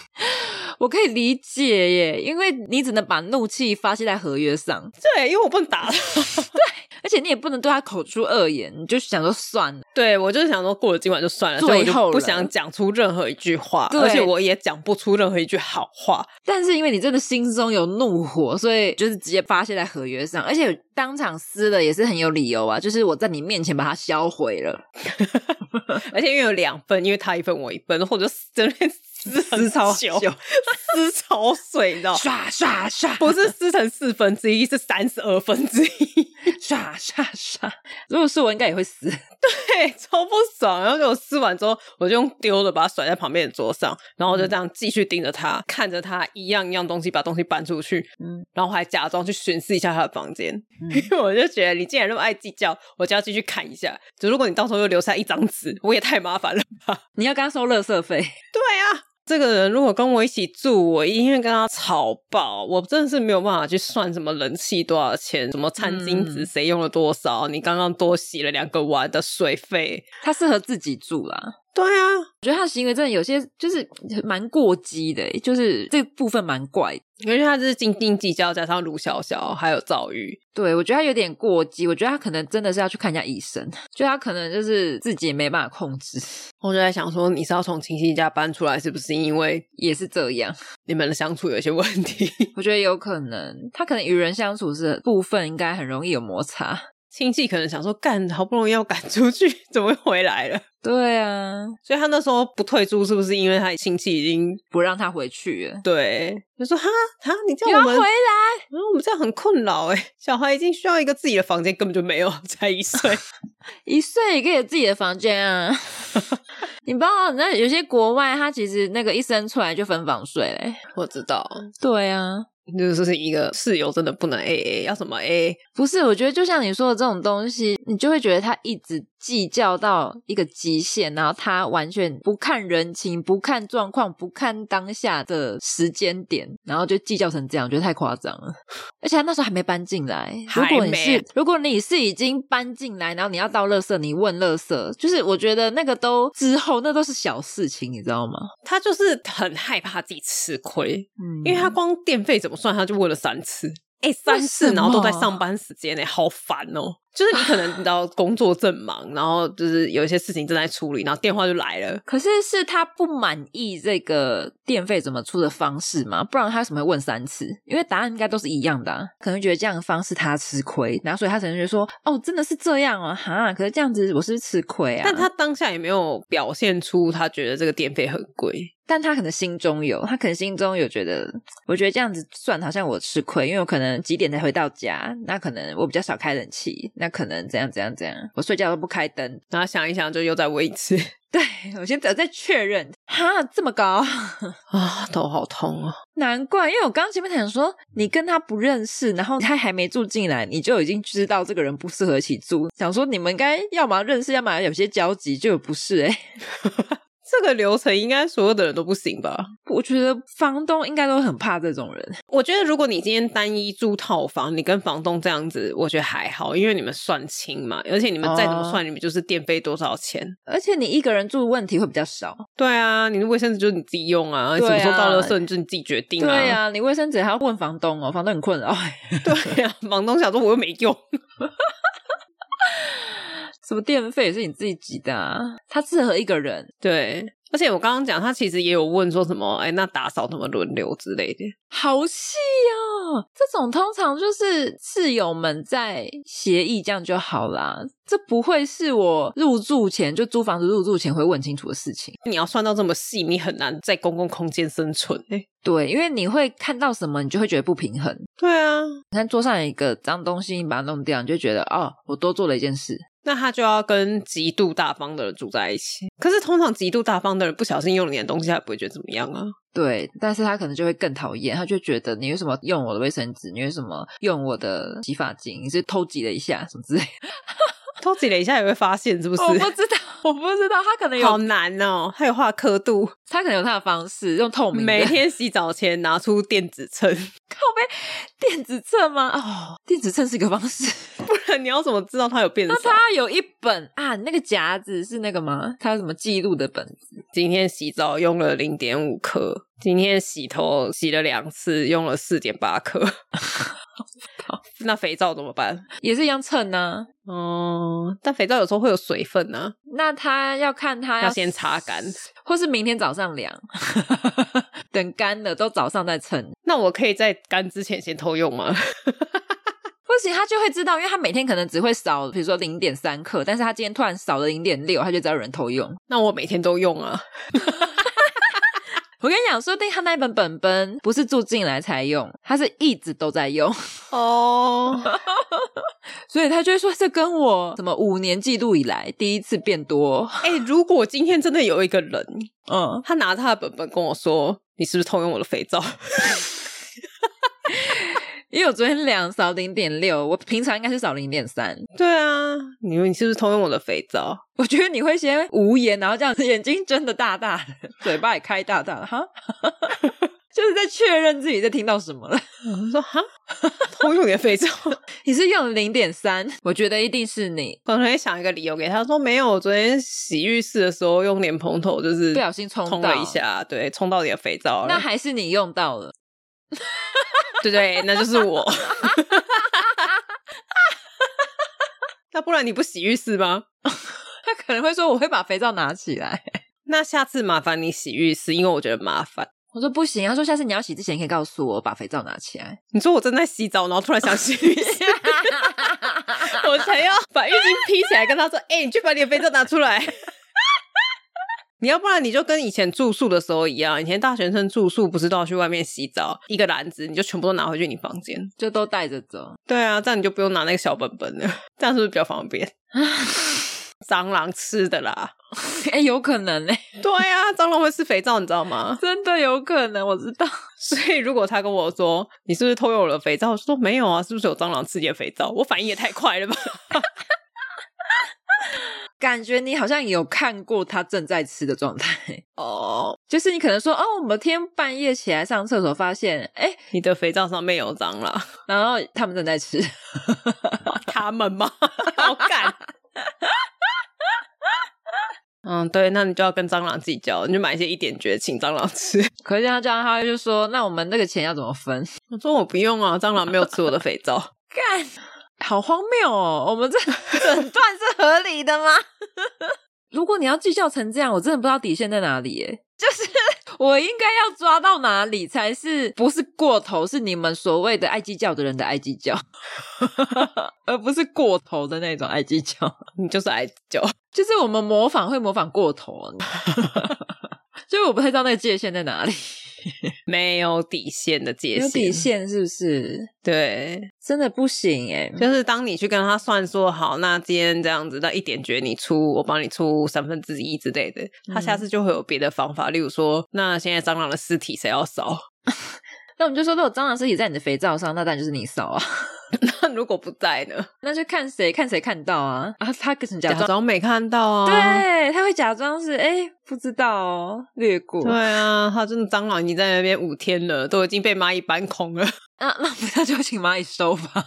S2: 我可以理解耶，因为你只能把怒气发泄在合约上。
S1: 对，因为我不能打他。
S2: 对，而且你也不能对他口出恶言，你就想说算了。
S1: 对，我就是想说过了今晚就算了，所以我就不想讲出任何一句话，而且我也讲不出任何一句好话。
S2: 但是因为你真的心中有怒火，所以就是直接发泄在合约上，而且当场撕了也是很有理由啊，就是我在你面前把它销毁了，
S1: 而且因为有两份，因为他一份我一份，或者真的。撕撕超久，撕超碎，你知道？
S2: 刷刷刷，
S1: 不是撕成四分之一，是三十二分之一，
S2: 刷刷刷。如果是我，应该也会撕。
S1: 对，超不爽。然后就我撕完之后，我就用丢了，把它甩在旁边的桌上，然后就这样继续盯着他，看着他一样一样东西把东西搬出去，嗯，然后还假装去巡视一下他的房间，嗯、因为我就觉得你既然那么爱计较，我就要继续看一下。就如果你到时候又留下一张纸，我也太麻烦了吧？
S2: 你要跟他收垃圾费？对
S1: 啊。这个人如果跟我一起住，我一定会跟他吵爆。我真的是没有办法去算什么人气多少钱，什么餐巾纸谁用了多少，嗯、你刚刚多洗了两个碗的水费。
S2: 他适合自己住啦。
S1: 对啊，
S2: 我觉得他的行为真的有些就是蛮过激的，就是这部分蛮怪的。
S1: 因为他就是斤斤计较，加上卢小小还有赵玉，
S2: 对，我觉得他有点过激。我觉得他可能真的是要去看一下医生，就他可能就是自己也没办法控制。
S1: 我就在想说，你是要从亲戚家搬出来，是不是因为
S2: 也是这样，
S1: 你们的相处有一些问题？
S2: 我觉得有可能，他可能与人相处是部分应该很容易有摩擦。
S1: 亲戚可能想说，干，好不容易要赶出去，怎么会回来了？
S2: 对啊，
S1: 所以他那时候不退租，是不是因为他亲戚已经
S2: 不让他回去了？
S1: 对，就说哈哈，你叫我们
S2: 回来，
S1: 然后我们这样很困扰哎，小孩已经需要一个自己的房间，根本就没有，才一岁，
S2: 一岁也可以有自己的房间啊！你不知道，那有些国外他其实那个一生出来就分房睡嘞，
S1: 我知道，
S2: 对啊。
S1: 就是是一个室友真的不能 AA，要什么 AA？
S2: 不是，我觉得就像你说的这种东西，你就会觉得他一直计较到一个极限，然后他完全不看人情、不看状况、不看当下的时间点，然后就计较成这样，我觉得太夸张了。而且他那时候还没搬进来，如果你是如果你是已经搬进来，然后你要到垃圾，你问垃圾，就是我觉得那个都之后那都是小事情，你知道吗？
S1: 他就是很害怕自己吃亏，嗯，因为他光电费怎么算，他就问了三次，哎、欸，三次，然后都在上班时间内，好烦哦。就是你可能你知道工作正忙，然后就是有一些事情正在处理，然后电话就来了。
S2: 可是是他不满意这个电费怎么出的方式吗？不然他为什么会问三次？因为答案应该都是一样的啊，可能觉得这样的方式他吃亏，然后所以他可能觉得说：“哦，真的是这样啊，哈！可是这样子我是不是吃亏啊？”
S1: 但他当下也没有表现出他觉得这个电费很贵。
S2: 但他可能心中有，他可能心中有觉得，我觉得这样子算好像我吃亏，因为我可能几点才回到家，那可能我比较少开冷气，那可能怎样怎样怎样，我睡觉都不开灯，
S1: 然后想一想就又再问一次，
S2: 对，我现在再确认，哈，这么高？
S1: 啊，头好痛啊，
S2: 难怪，因为我刚刚前面想说你跟他不认识，然后他还没住进来，你就已经知道这个人不适合一起住，想说你们应该要么认识，要么有些交集，就有不是哎。
S1: 这个流程应该所有的人都不行吧？
S2: 我觉得房东应该都很怕这种人。
S1: 我觉得如果你今天单一租套房，你跟房东这样子，我觉得还好，因为你们算清嘛，而且你们再怎么算，你们就是电费多少钱，
S2: 而且你一个人住问题会比较少。
S1: 对啊，你的卫生纸就是你自己用啊，什么时候到垃圾你就你自己决定啊。
S2: 对啊，你卫生纸还要问房东哦，房东很困扰。
S1: 对啊，房东想说我又没用。
S2: 什么电费也是你自己挤的啊？他适合一个人，
S1: 对。而且我刚刚讲，他其实也有问说什么，哎，那打扫怎么轮流之类的，
S2: 好细哦。这种通常就是室友们在协议这样就好啦，这不会是我入住前就租房子入住前会问清楚的事情。
S1: 你要算到这么细，你很难在公共空间生存。哎，
S2: 对，因为你会看到什么，你就会觉得不平衡。
S1: 对啊，
S2: 你看桌上有一个脏东西，你把它弄掉，你就觉得哦，我多做了一件事。
S1: 那他就要跟极度大方的人住在一起。可是通常极度大方的人不小心用了你的东西，他也不会觉得怎么样啊。
S2: 对，但是他可能就会更讨厌，他就觉得你为什么用我的卫生纸？你为什么用我的洗发精？你是偷挤了一下什么之类的？
S1: 偷挤了一下也会发现是不是？
S2: 我不知道，我不知道，他可能有
S1: 好难哦，他有画刻度，
S2: 他可能有他的方式，用透明。
S1: 每天洗澡前拿出电子秤，
S2: 靠背电子秤吗？哦，电子秤是一个方式，
S1: 你要怎么知道它有变少？
S2: 那他有一本啊，那个夹子是那个吗？它有什么记录的本子？
S1: 今天洗澡用了零点五克，今天洗头洗了两次，用了四点八克。那肥皂怎么办？
S2: 也是一样称呢。
S1: 哦，但肥皂有时候会有水分呢。
S2: 那他要看他要，
S1: 要先擦干，
S2: 或是明天早上量，等干了都早上再称。
S1: 那我可以在干之前先偷用吗？
S2: 不行，他就会知道，因为他每天可能只会少，比如说零点三克，但是他今天突然少了零点六，他就知道有人偷用。
S1: 那我每天都用啊。
S2: 我跟你讲，说不定他那本本本不是住进来才用，他是一直都在用
S1: 哦，
S2: 所以他就会说，这跟我什么五年记录以来第一次变多。
S1: 哎、欸，如果今天真的有一个人，
S2: 嗯，
S1: 他拿他的本本跟我说，你是不是偷用我的肥皂？
S2: 因为我昨天量少零点六，我平常应该是少零点三。
S1: 对啊，你说你是不是偷用我的肥皂？
S2: 我觉得你会先无言，然后这样子 眼睛睁得大大的，嘴巴也开大大的，哈，就是在确认自己在听到什么了。
S1: 我说哈，偷用你的肥皂，
S2: 你是用零点三？我觉得一定是你。
S1: 可能会想一个理由给他说，没有，我昨天洗浴室的时候用脸盆头，就是
S2: 不小心冲
S1: 冲了一下，对，冲到你的肥皂了。
S2: 那还是你用到了。
S1: 对对，那就是我。那不然你不洗浴室吗？
S2: 他可能会说，我会把肥皂拿起来。
S1: 那下次麻烦你洗浴室，因为我觉得麻烦。
S2: 我说不行，他说下次你要洗之前可以告诉我，把肥皂拿起来。
S1: 你说我正在洗澡，然后突然想洗浴室，我才要把浴巾披起来，跟他说：“哎、欸，你去把你的肥皂拿出来。”你要不然你就跟以前住宿的时候一样，以前大学生住宿不是都要去外面洗澡，一个篮子你就全部都拿回去你房间，
S2: 就都带着走。
S1: 对啊，这样你就不用拿那个小本本了，这样是不是比较方便？蟑螂吃的啦，
S2: 哎、欸，有可能呢、欸。
S1: 对啊，蟑螂会吃肥皂，你知道吗？
S2: 真的有可能，我知道。
S1: 所以如果他跟我说你是不是偷用我的肥皂，我说没有啊，是不是有蟑螂吃你的肥皂？我反应也太快了吧。
S2: 感觉你好像有看过他正在吃的状态
S1: 哦，
S2: 就是你可能说哦，某天半夜起来上厕所，发现哎，
S1: 你的肥皂上面有蟑螂，
S2: 然后他们正在吃，
S1: 他们吗？好干！嗯，对，那你就要跟蟑螂计较，你就买一些一点绝请蟑螂吃。
S2: 可是他这样，他就说，那我们那个钱要怎么分？
S1: 我说我不用啊，蟑螂没有吃我的肥皂，
S2: 干。好荒谬哦！我们这 诊断是合理的吗？如果你要计较成这样，我真的不知道底线在哪里耶。就是 我应该要抓到哪里才是不是过头？是你们所谓的爱计较的人的爱计较，而不是过头的那种爱计较。
S1: 你就是爱计较，
S2: 就是我们模仿会模仿过头。所以我不太知道那个界限在哪里，
S1: 没有底线的界限，
S2: 有底线是不是？
S1: 对，
S2: 真的不行哎。
S1: 就是当你去跟他算说好，那今天这样子，那一点绝你出，我帮你出三分之一之类的，他下次就会有别的方法，嗯、例如说，那现在蟑螂的尸体谁要扫？
S2: 那我们就说，如果蟑螂尸体在你的肥皂上，那当然就是你扫啊。
S1: 那如果不在呢？
S2: 那就看谁看谁看到啊啊！他可能假装，
S1: 假装没看到啊，
S2: 对，他会假装是哎不知道哦，略过。
S1: 对啊，他真的蟑螂已经在那边五天了，都已经被蚂蚁搬空了。
S2: 那，那不要就请蚂蚁收吧。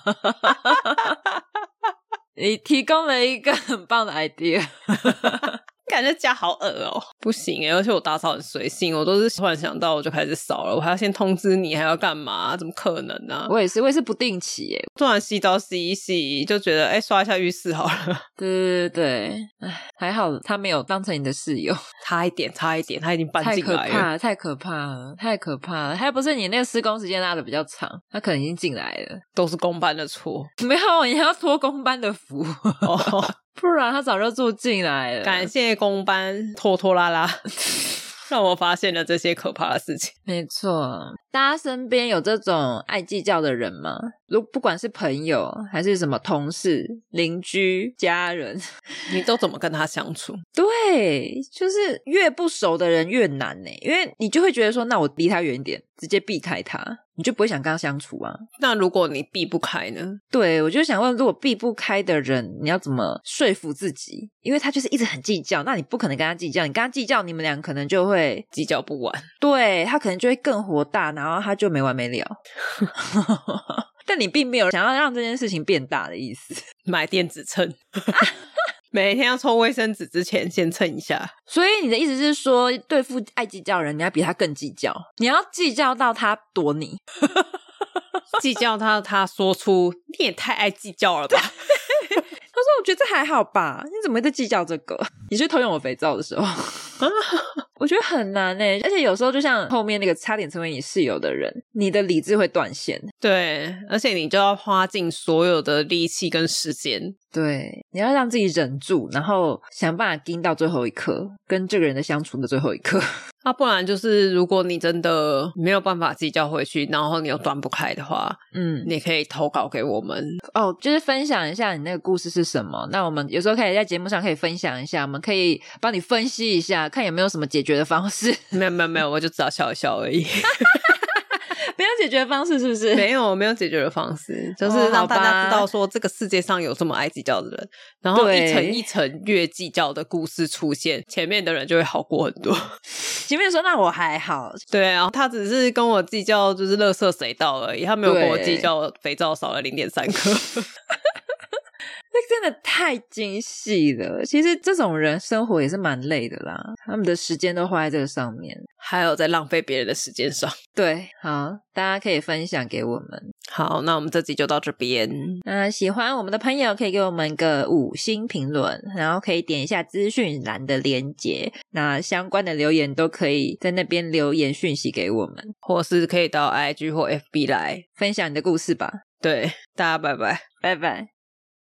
S2: 你提供了一个很棒的 idea。
S1: 感觉家好恶哦，不行诶，而且我打扫很随性，我都是突然想到我就开始扫了，我还要先通知你，还要干嘛？怎么可能呢、啊？
S2: 我也是，我也是不定期诶，
S1: 突然洗澡洗一洗，就觉得哎，刷一下浴室好了。
S2: 对对对，哎，还好他没有当成你的室友，
S1: 差一点，差一点，他已经搬进来了，
S2: 太可怕了，太可怕了，太可怕了。还不是你那个施工时间拉的比较长，他可能已经进来了，
S1: 都是工班的错。
S2: 没有，你还要托工班的福。哦不然他早就住进来了。
S1: 感谢工班拖拖拉拉，让我发现了这些可怕的事情。
S2: 没错，大家身边有这种爱计较的人吗？如不管是朋友还是什么同事、邻居、家人，
S1: 你都怎么跟他相处？
S2: 对，就是越不熟的人越难呢，因为你就会觉得说，那我离他远一点，直接避开他。你就不会想跟他相处啊？
S1: 那如果你避不开呢？
S2: 对，我就想问，如果避不开的人，你要怎么说服自己？因为他就是一直很计较，那你不可能跟他计较。你跟他计较，你们俩可能就会
S1: 计较不完。
S2: 对，他可能就会更火大，然后他就没完没了。但你并没有想要让这件事情变大的意思。
S1: 买电子秤。每天要抽卫生纸之前先称一下，
S2: 所以你的意思是说，对付爱计较的人，你要比他更计较，你要计较到他躲你，
S1: 计较到他说出你也太爱计较了吧？
S2: 他说我觉得这还好吧，你怎么会在计较这个？你去偷用我肥皂的时候。我觉得很难呢，而且有时候就像后面那个差点成为你室友的人，你的理智会断线。
S1: 对，而且你就要花尽所有的力气跟时间。
S2: 对，你要让自己忍住，然后想办法盯到最后一刻，跟这个人的相处的最后一刻。
S1: 那、啊、不然就是，如果你真的没有办法自己叫回去，然后你又断不开的话，嗯，你可以投稿给我们
S2: 哦，就是分享一下你那个故事是什么。那我们有时候可以在节目上可以分享一下，我们可以帮你分析一下，看有没有什么解决的方式。
S1: 没有没有没有，我就只要笑一笑而已。
S2: 解决方式是不是？
S1: 没有，没有解决的方式，就是让大家知道说这个世界上有这么爱计较的人，然后一层一层越计较的故事出现，前面的人就会好过很多。
S2: 前面说那我还好，
S1: 对啊，他只是跟我计较就是垃圾谁倒而已，他没有跟我计较肥皂少了零点三颗。
S2: 那真的太精细了。其实这种人生活也是蛮累的啦，他们的时间都花在这个上面，
S1: 还有在浪费别人的时间上。
S2: 对，好，大家可以分享给我们。
S1: 好，那我们这集就到这边。
S2: 那喜欢我们的朋友可以给我们个五星评论，然后可以点一下资讯栏的连结。那相关的留言都可以在那边留言讯息给我们，
S1: 或是可以到 IG 或 FB 来
S2: 分享你的故事吧。
S1: 对，大家拜拜，
S2: 拜拜。